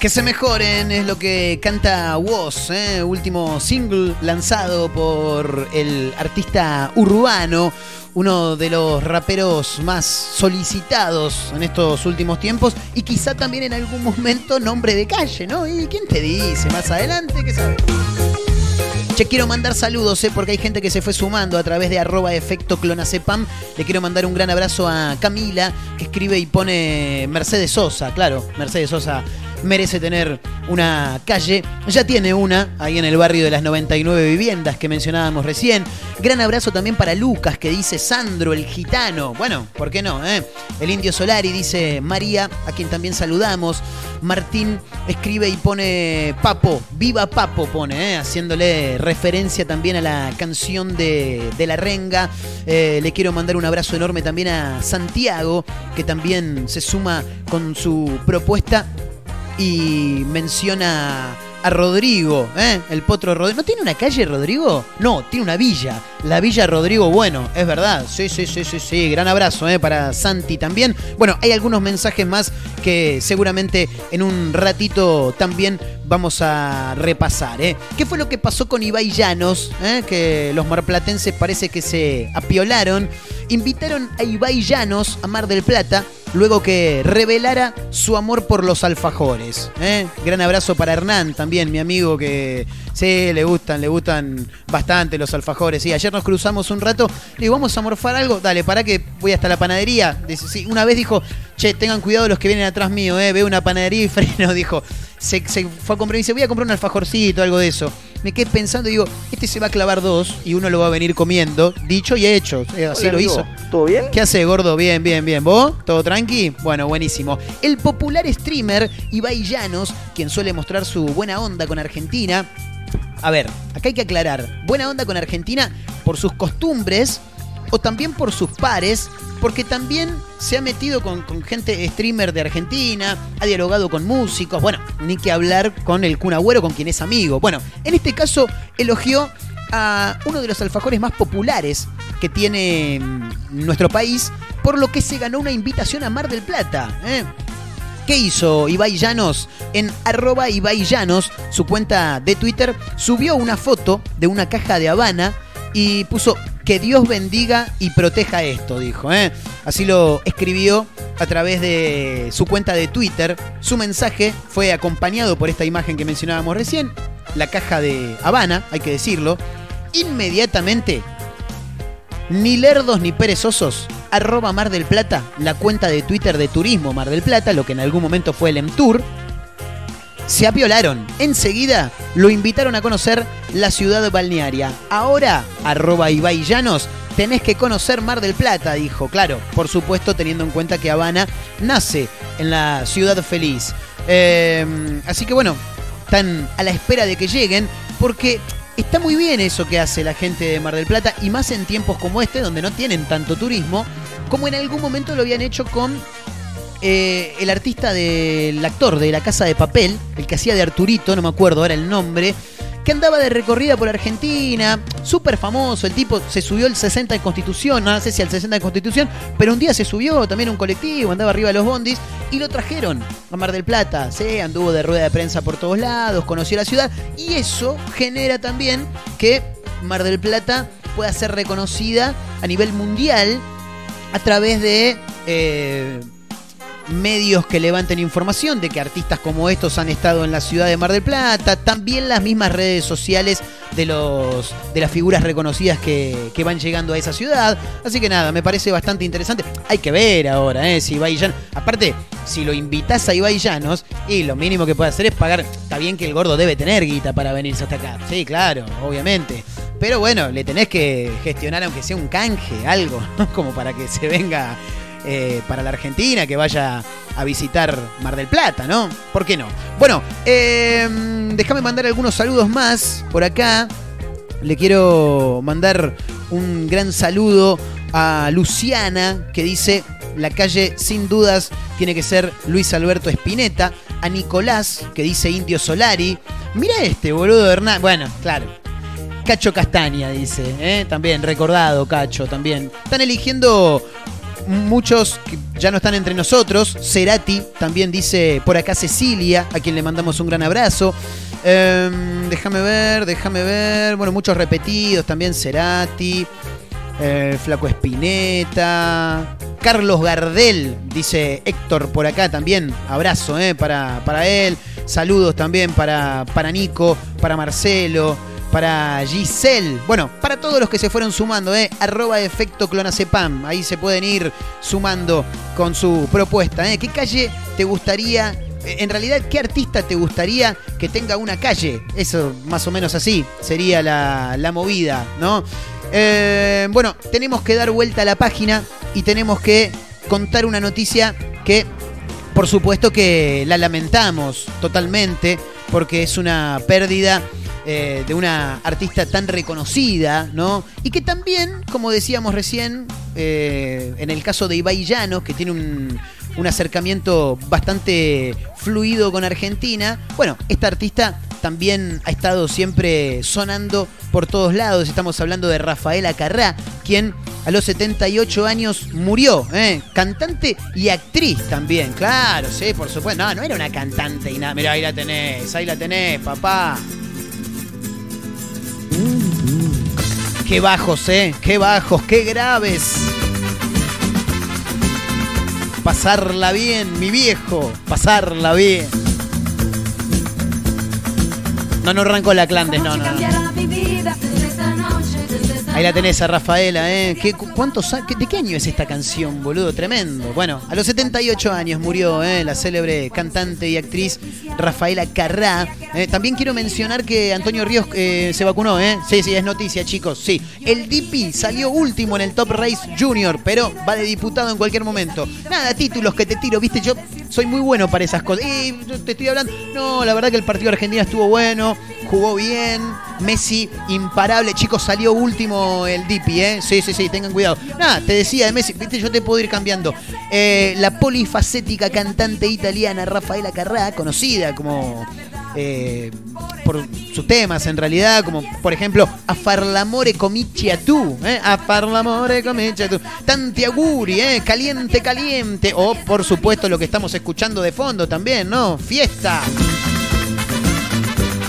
Que se mejoren es lo que canta Woz, ¿eh? último single lanzado por el artista urbano, uno de los raperos más solicitados en estos últimos tiempos y quizá también en algún momento nombre de calle, ¿no? ¿Y quién te dice más adelante? ¿Qué sabes? Che, quiero mandar saludos, ¿eh? porque hay gente que se fue sumando a través de arroba efecto clonacepam. Le quiero mandar un gran abrazo a Camila, que escribe y pone Mercedes Sosa. Claro, Mercedes Sosa merece tener una calle. Ya tiene una ahí en el barrio de las 99 viviendas que mencionábamos recién. Gran abrazo también para Lucas, que dice Sandro el gitano. Bueno, ¿por qué no? eh? El indio Solari dice María, a quien también saludamos. Martín escribe y pone Papo, viva Papo pone, eh, haciéndole referencia también a la canción de, de La Renga. Eh, le quiero mandar un abrazo enorme también a Santiago, que también se suma con su propuesta y menciona a Rodrigo, ¿eh? el potro Rodrigo. ¿No tiene una calle Rodrigo? No, tiene una villa. La Villa Rodrigo Bueno, es verdad. Sí, sí, sí, sí, sí. Gran abrazo ¿eh? para Santi también. Bueno, hay algunos mensajes más que seguramente en un ratito también vamos a repasar. ¿eh? ¿Qué fue lo que pasó con Ibai Llanos? ¿eh? Que los marplatenses parece que se apiolaron. Invitaron a Ibai Llanos a Mar del Plata luego que revelara su amor por los alfajores. ¿eh? Gran abrazo para Hernán también, mi amigo que sí, le gustan, le gustan bastante los alfajores. Y ayer nos cruzamos un rato, le digo, vamos a morfar algo, dale, para que voy hasta la panadería. Sí, una vez dijo, che, tengan cuidado los que vienen atrás mío, eh, veo una panadería y [laughs] freno, dijo. Se, se fue a comprar y dice, voy a comprar un alfajorcito, algo de eso. Me quedé pensando y digo, este se va a clavar dos y uno lo va a venir comiendo. Dicho y hecho. Así Hola, lo amigo. hizo. ¿Todo bien? ¿Qué hace, gordo? Bien, bien, bien. ¿Vos? ¿Todo tranqui? Bueno, buenísimo. El popular streamer Ibai Llanos, quien suele mostrar su buena onda con Argentina. A ver, acá hay que aclarar. Buena onda con Argentina por sus costumbres o también por sus pares, porque también se ha metido con, gente streamer de Argentina, ha dialogado con músicos, bueno, ni que hablar con el Kun Agüero, con quien es amigo. Bueno, en este caso elogió a uno de los alfajores más populares que tiene mm, nuestro país, por lo que se ganó una invitación a Mar del Plata. ¿eh? ¿Qué hizo Ibai Llanos? En arroba Ibai Llanos, su cuenta de Twitter, subió una foto de una caja de Habana y puso que Dios bendiga y proteja esto, dijo. ¿eh? Así lo escribió a través de su cuenta de Twitter. Su mensaje fue acompañado por esta imagen que mencionábamos recién, la caja de Habana, hay que decirlo. Inmediatamente, ni lerdos ni perezosos, arroba Mar del Plata, la cuenta de Twitter de Turismo Mar del Plata, lo que en algún momento fue el Emtour, se apiolaron. Enseguida lo invitaron a conocer la ciudad balnearia. Ahora, arroba Ibai Llanos, tenés que conocer Mar del Plata, dijo. Claro, por supuesto, teniendo en cuenta que Habana nace en la ciudad feliz. Eh, así que bueno, están a la espera de que lleguen, porque está muy bien eso que hace la gente de Mar del Plata, y más en tiempos como este, donde no tienen tanto turismo, como en algún momento lo habían hecho con eh, el artista del actor de La Casa de Papel, el que hacía de Arturito, no me acuerdo ahora el nombre, que andaba de recorrida por Argentina, súper famoso, el tipo se subió el 60 de Constitución, no sé si al 60 de Constitución, pero un día se subió también un colectivo, andaba arriba de los bondis y lo trajeron a Mar del Plata, ¿sí? anduvo de rueda de prensa por todos lados, conoció la ciudad y eso genera también que Mar del Plata pueda ser reconocida a nivel mundial a través de... eh, medios que levanten información de que artistas como estos han estado en la ciudad de Mar del Plata, también las mismas redes sociales de los de las figuras reconocidas que, que van llegando a esa ciudad. Así que nada, me parece bastante interesante. Hay que ver ahora, ¿eh? Si Ibai. Aparte, si lo invitas a Ibai Llanos, y lo mínimo que puede hacer es pagar. Está bien que el gordo debe tener guita para venirse hasta acá. Sí, claro, obviamente. Pero bueno, le tenés que gestionar aunque sea un canje, algo, [laughs] ¿no? como para que se venga eh, para la Argentina, que vaya a visitar Mar del Plata, ¿no? ¿Por qué no? Bueno, eh, déjame mandar algunos saludos más por acá. Le quiero mandar un gran saludo a Luciana, que dice, la calle sin dudas tiene que ser Luis Alberto Espineta. A Nicolás, que dice Indio Solari. Mira este, boludo, Hernán. Bueno, claro. Cacho Castaña, dice. ¿eh? También, recordado, Cacho, también. Están eligiendo muchos que ya no están entre nosotros. Cerati también dice por acá Cecilia, a quien le mandamos un gran abrazo. Em, déjame ver, déjame ver. Bueno, muchos repetidos también. Cerati, eh, Flaco Espineta. Carlos Gardel, dice Héctor por acá también. Abrazo eh, para, para él. Saludos también para, para Nico, para Marcelo para Giselle. Bueno, para todos los que se fueron sumando, ¿eh? Arroba efecto clonacepam. Ahí se pueden ir sumando con su propuesta. ¿eh? ¿Qué calle te gustaría? eh, En realidad, ¿qué artista te gustaría que tenga una calle? Eso, más o menos así, sería la, la movida, ¿no? Eh, bueno, tenemos que dar vuelta a la página y tenemos que contar una noticia que, por supuesto, que la lamentamos totalmente, porque es una pérdida eh, de una artista tan reconocida, ¿no? Y que también, como decíamos recién, eh, en el caso de Ibai Llanos, que tiene un, un acercamiento bastante fluido con Argentina, bueno, esta artista también ha estado siempre sonando por todos lados. Estamos hablando de Rafaela Carrá, quien a los 78 años murió, ¿eh? cantante y actriz también, claro, sí, por supuesto. No, no era una cantante y nada. Mira, ahí la tenés, ahí la tenés, papá. Qué bajos, ¿eh? Qué bajos, qué graves. Pasarla bien, mi viejo. Pasarla bien. No, no arrancó la clandes, no, no. no. Ahí la tenés a Rafaela, ¿eh? ¿Qué, cu- cuántos, qué- ¿De qué año es esta canción, boludo? Tremendo. Bueno, a los 78 años murió ¿eh? la célebre cantante y actriz Rafaela Carrá. ¿eh? También quiero mencionar que Antonio Ríos eh, se vacunó, ¿eh? Sí, sí, es noticia, chicos, sí. El DP salió último en el Top Race Junior, pero va de diputado en cualquier momento. Nada, títulos que te tiro, viste, yo soy muy bueno para esas cosas. Y te estoy hablando. No, la verdad que el partido de Argentina estuvo bueno, jugó bien. Messi, imparable. Chicos, salió último el Dipi, ¿eh? Sí, sí, sí, tengan cuidado. Nada, te decía de Messi, viste, yo te puedo ir cambiando. Eh, la polifacética cantante italiana Rafaela Carrà, conocida como. Eh, por sus temas en realidad, como por ejemplo A Farlamore comici a tu, ¿eh? A Farlamore comici a tu. Tanti auguri, ¿eh? Caliente, caliente. O por supuesto lo que estamos escuchando de fondo también, ¿no? Fiesta.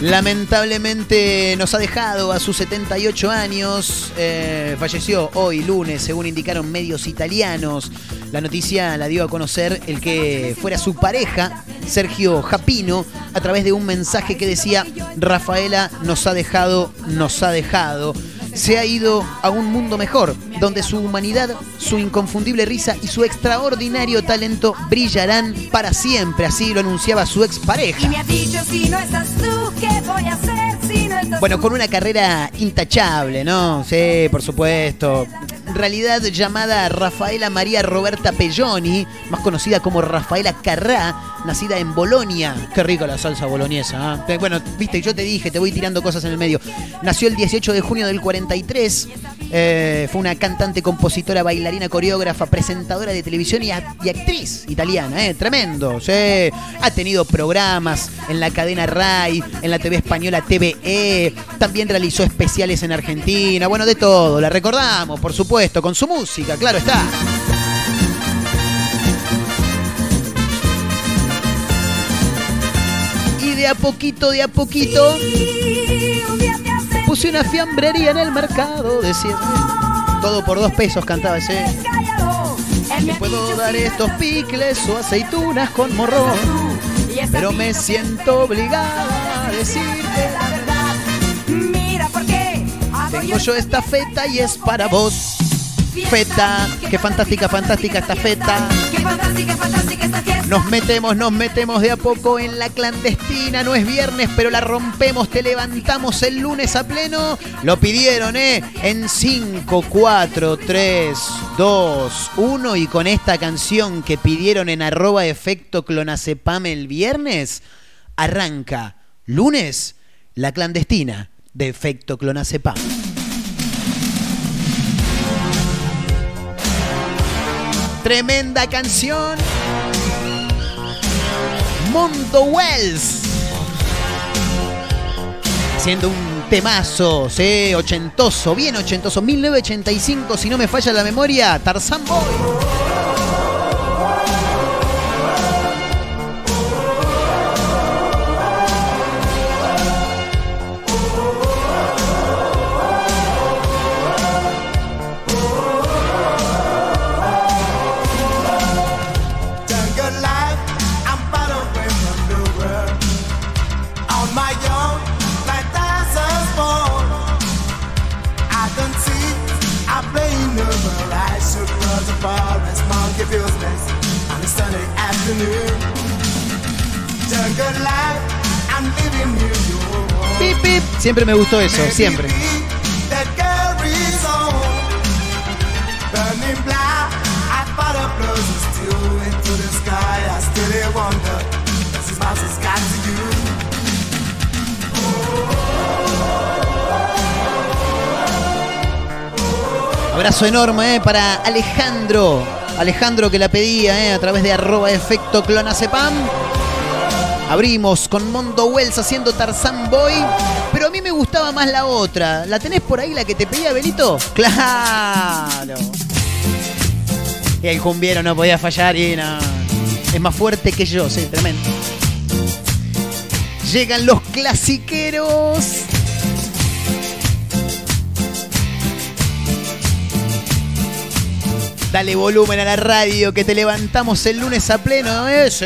Lamentablemente nos ha dejado a sus 78 años. Eh, falleció hoy, lunes, según indicaron medios italianos. La noticia la dio a conocer el que fuera su pareja, Sergio Japino, a través de un mensaje que decía, Rafaela nos ha dejado, nos ha dejado. Se ha ido a un mundo mejor, donde su humanidad, su inconfundible risa y su extraordinario talento brillarán para siempre. Así lo anunciaba su expareja. Y me ha dicho si no estás tú, ¿qué voy a hacer si no estás Bueno, con una carrera intachable, ¿no? Sí, por supuesto. En realidad llamada Rafaela María Roberta Pelloni, más conocida como Rafaela Carrá, nacida en Bolonia. Qué rica la salsa boloñesa. ¿ah? Bueno, viste, yo te dije, te voy tirando cosas en el medio. Nació el 18 de junio del 43. Eh, fue una cantante, compositora, bailarina, coreógrafa, presentadora de televisión y, actriz italiana, ¿eh? Tremendo. sí. Ha tenido programas en la cadena RAI, en la TV española TVE. También realizó especiales en Argentina. Bueno, de todo. La recordamos, por supuesto, con su música, claro está. Y de a poquito, de a poquito, puse una fiambrería en el mercado, decía. Todo por dos pesos cantaba ese. Le puedo dar estos picles o aceitunas con morrón, pero me siento obligada a decirte la verdad. Mira por qué Tengo yo esta feta y es para vos. Feta, qué fantástica, fantástica esta feta. Nos metemos, nos metemos de a poco en la clandestina. No es viernes, pero la rompemos. Te levantamos el lunes a pleno. Lo pidieron, ¿eh? En 5, 4, 3, 2, 1. Y con esta canción que pidieron en arroba efecto clonacepam el viernes, arranca lunes la clandestina de efecto clonacepam. Tremenda canción. Mondo Wells. Siendo un temazo, sí, ochentoso, bien ochentoso. 1985, si no me falla la memoria, Tarzan Boy. This mouse got to you? Abrazo enorme eh, para Alejandro. Alejandro que la pedía eh, a través de arroba efecto clonacepam. Abrimos con Mondo Wells haciendo Tarzan Boy. Me gustaba más la otra. ¿La tenés por ahí la que te pedía Benito? Claro. Y el cumbiero no podía fallar y no. Es más fuerte que yo, sí, tremendo. Llegan los clasiqueros. Dale volumen a la radio que te levantamos el lunes a pleno. ¿eh? Sí.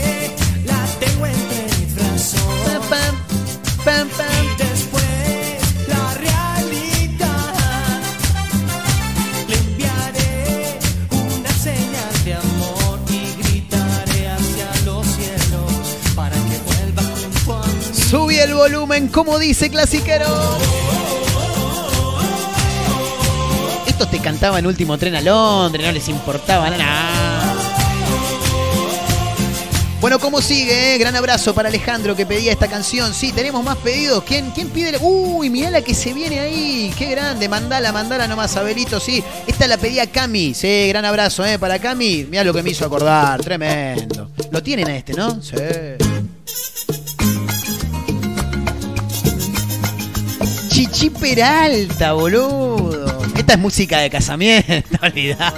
El volumen, como dice Clasiquero. Estos te cantaban último tren a Londres, no les importaba nada. Bueno, ¿cómo sigue? eh? Gran abrazo para Alejandro que pedía esta canción. Sí, tenemos más pedidos. ¿Quién, quién pide? Uy, mirá la que se viene ahí. Qué grande. Mandala, mandala nomás, Abelito. Sí, esta la pedía Cami. Sí, gran abrazo eh, para Cami. Mirá lo que me hizo acordar. Tremendo. Lo tienen a este, ¿no? Sí. Chichi Peralta, boludo. Esta es música de casamiento, [laughs] olvidá.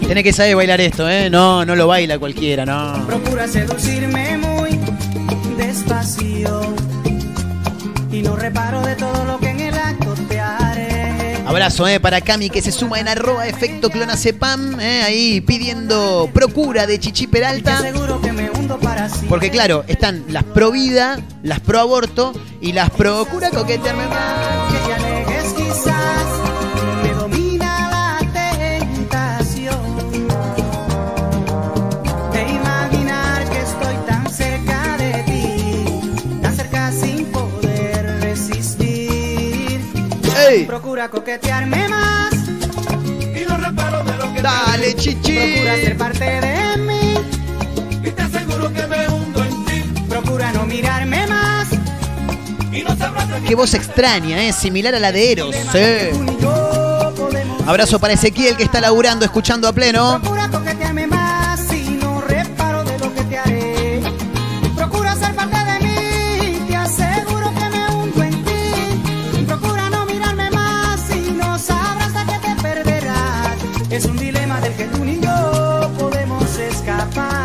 Tiene que saber bailar esto, ¿eh? No, no lo baila cualquiera, no. Procura seducirme muy despacio y no reparo de todo lo que en Abrazo, ¿eh? Para Cami que se suma en arroba efecto clonacepam, ¿eh? Ahí pidiendo procura de Chichi Peralta. Seguro que me hundo para siempre. Porque claro, están las pro vida, las pro aborto y las procura coquetearme más. ¡Ey! Procura coquetearme más Y no reparo de lo que Dale, chichi. Procura ser parte de mí, Y te aseguro que me hundo en ti. procura no mirarme más. Y no sabrás de Qué voz extraña, ¿eh? Similar a la de Eros. Tú Sí. Abrazo para Ezequiel que está laburando, escuchando a pleno.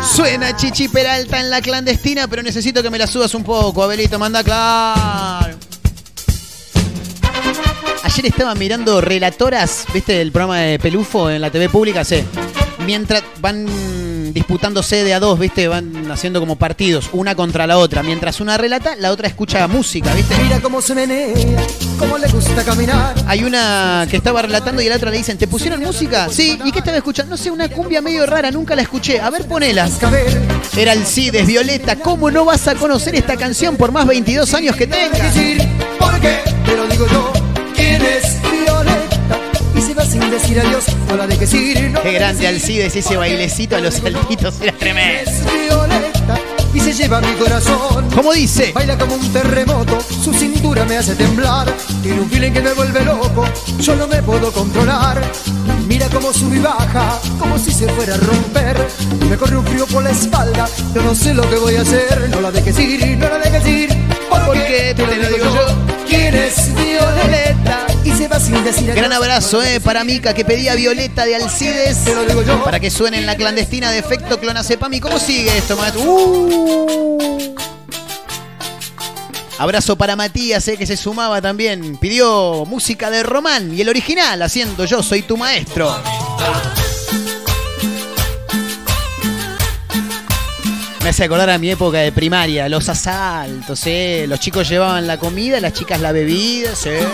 Suena Chichi Peralta en la clandestina, pero necesito que me la subas un poco, Abelito, manda claro. Ayer estaba mirando Relatoras, ¿viste el programa de Pelufo en la TV pública? Sí. Mientras van disputándose de a dos, ¿viste? Van haciendo como partidos, una contra la otra. Mientras una relata, la otra escucha música, ¿viste? Mira cómo se menea, cómo le gusta caminar. Hay una que estaba relatando y a la otra le dicen, ¿te pusieron música? Sí, ¿y qué estaba escuchando? No sé, una cumbia medio rara, nunca la escuché. A ver, ponela. Era el Cides, Violeta. ¿Cómo no vas a conocer esta canción por más 22 años que tengas? decir por qué, te lo digo yo. Se va sin decir adiós, no la dejes ir. No Qué grande Alcides, ese bailecito a los saltitos era tremendo. es Violeta y se lleva mi corazón. ¿Cómo dice? Baila como un terremoto, su cintura me hace temblar. Tiene un feeling que me vuelve loco, yo no me puedo controlar. Mira cómo sube y baja, como si se fuera a romper. Me corre un frío por la espalda, yo no sé lo que voy a hacer. No la dejes ir, no la dejes ir. Porque te lo digo yo. ¿Quién es Violeta? Y se va sin decir. Gran abrazo, eh, para Mica que pedía Violeta de Alcides. Te lo digo yo. Para que suene en la clandestina de efecto clonazepam. ¿Y cómo sigue esto, maestro? Uh. Abrazo para Matías, eh, que se sumaba también. Pidió música de Román y el original haciendo Yo soy tu maestro. Me hace acordar a mi época de primaria, los asaltos, ¿eh? los chicos llevaban la comida, las chicas la bebida, ¿eh?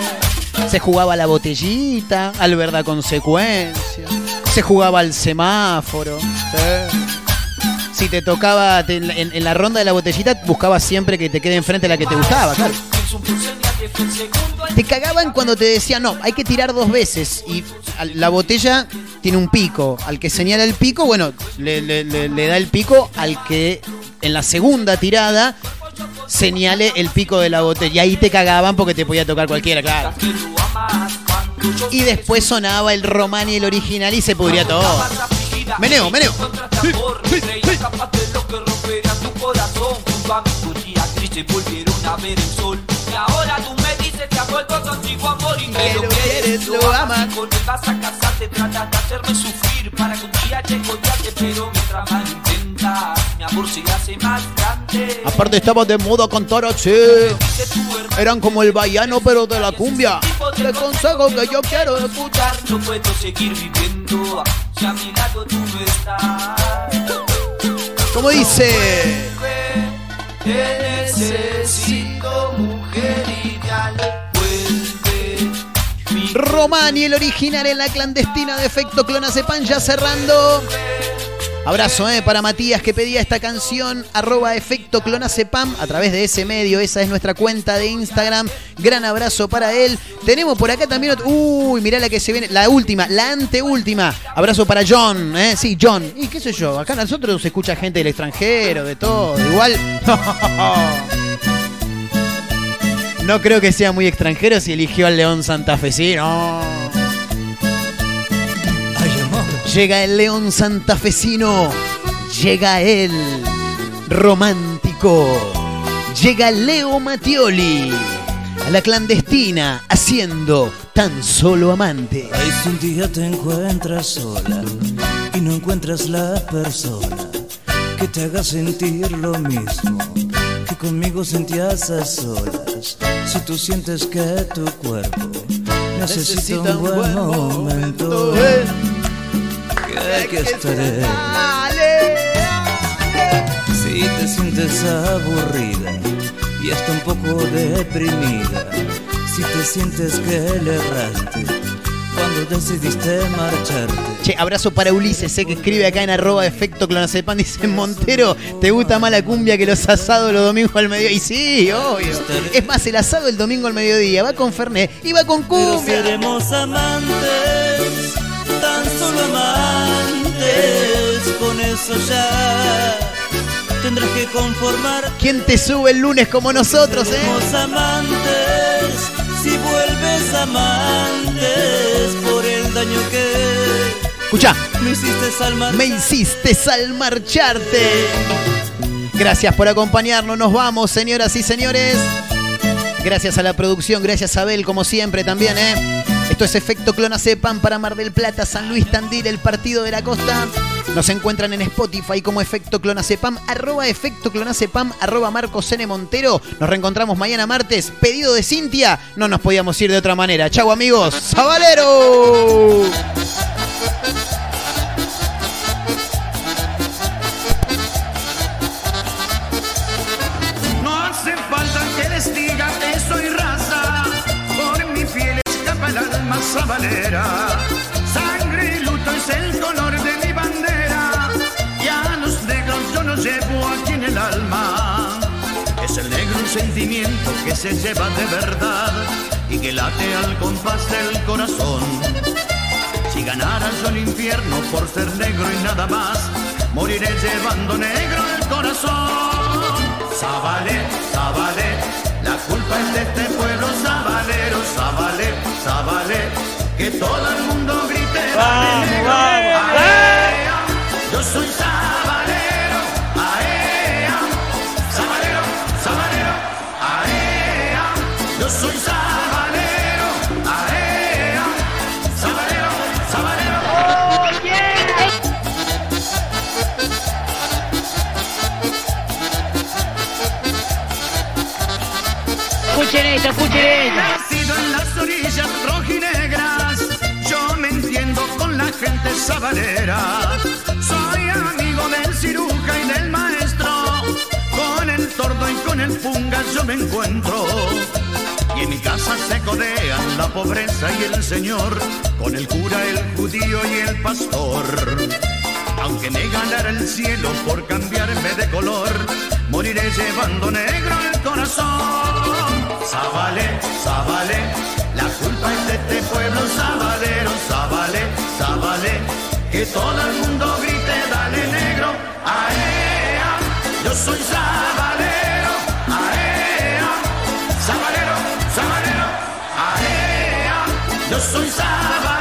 se jugaba la botellita, al verdad consecuencia, se jugaba al semáforo. ¿sí? Si te tocaba en, la ronda de la botellita, buscabas siempre que te quede enfrente la que te gustaba, claro. Te cagaban cuando te decían, no, hay que tirar dos veces. Y la botella tiene un pico. Al que señala el pico, bueno, le- le da el pico al que en la segunda tirada señale el pico de la botella. Y ahí te cagaban porque te podía tocar cualquiera, claro. Y después sonaba el román y el original y se pudría todo. Meneo, meneo. Quieres, lo amas. Con él vas a casarte, tratas de hacerme sufrir para que un día llegue odiarte, pero mientras más intentas, mi amor se hace más grande. Aparte estaba de moda cantar así. Eran como el baiano pero de la cumbia. Te consejo que yo quiero escuchar. No puedo seguir viviendo si a mi lado tú no estás. Como dice. Te necesito, Y el original en la clandestina de efecto clonacepan ya cerrando. Abrazo eh, para Matías que pedía esta canción, arroba efecto clonacepam a través de ese medio, esa es nuestra cuenta de Instagram. Gran abrazo para él. Tenemos por acá también otro. Uy, mirá la que se viene, la última, la anteúltima. Abrazo para John, ¿eh? Sí, John. Y qué sé yo, acá nosotros se escucha gente del extranjero, de todo. Igual. [laughs] No creo que sea muy extranjero si eligió al León Santafesino. Llega el León Santafesino. Llega él. Romántico. Llega Leo Mattioli. A la clandestina haciendo tan solo amante. Ay, si un día te encuentras sola y no encuentras la persona que te haga sentir lo mismo que conmigo sentías a Si tú sientes que tu cuerpo necesita un buen momento, que aquí estaré. Si te sientes aburrida y hasta un poco deprimida, si te sientes que le erraste decidiste marcharte. Che, abrazo para Ulises, sé que escribe acá en arroba efecto clonacepan, dice Montero, ¿te gusta más la cumbia que los asados los domingos al mediodía? Y sí, obvio. Es más, el asado el domingo al mediodía, va con Fernet y va con Pero cumbia. seremos amantes, tan solo amantes, con eso ya tendrás que conformar. ¿Quién te sube el lunes como nosotros, eh? Seremos amantes, si vuelves amantes, daño que Escucha, me hiciste al mar- me hiciste al marcharte. Gracias por acompañarnos, nos vamos, señoras y señores. Gracias a la producción, gracias a Abel, como siempre también, ¿eh? Esto es Efecto Clonacepan para Mar del Plata, San Luis Tandil, el Partido de la Costa. Nos encuentran en Spotify como Efecto Clonacepam, arroba Efecto Clonacepam, arroba Marcos N. Montero. Nos reencontramos mañana martes. Pedido de Cintia, no nos podíamos ir de otra manera. Chau amigos, ¡Sabalero! No hace falta que que soy raza, por mi fiel escapa el sabalera. Llevo aquí en el alma. Es el negro un sentimiento que se lleva de verdad y que late al compás del corazón. Si ganara yo el infierno por ser negro y nada más, moriré llevando negro el corazón. Zabale, Zabale, la culpa es de este pueblo sabalero, Zabale, Zabale, que todo el mundo grite. Vamos, vamos, Yo soy sabalero, Escuchen esto, escuchen esto. Nacido en las orillas rojinegras, yo me entiendo con la gente sabalera. Soy amigo del ciruja y del maestro, con el tordo y con el punga yo me encuentro. Se codean la pobreza y el señor, con el cura, el judío y el pastor. Aunque me ganara el cielo por cambiarme de color, moriré llevando negro el corazón. Zabale, Zabale, la culpa es de este pueblo sabalero. Zabale, Zabale, que todo el mundo grite, dale negro, aea. Yo soy sabalero, eu sou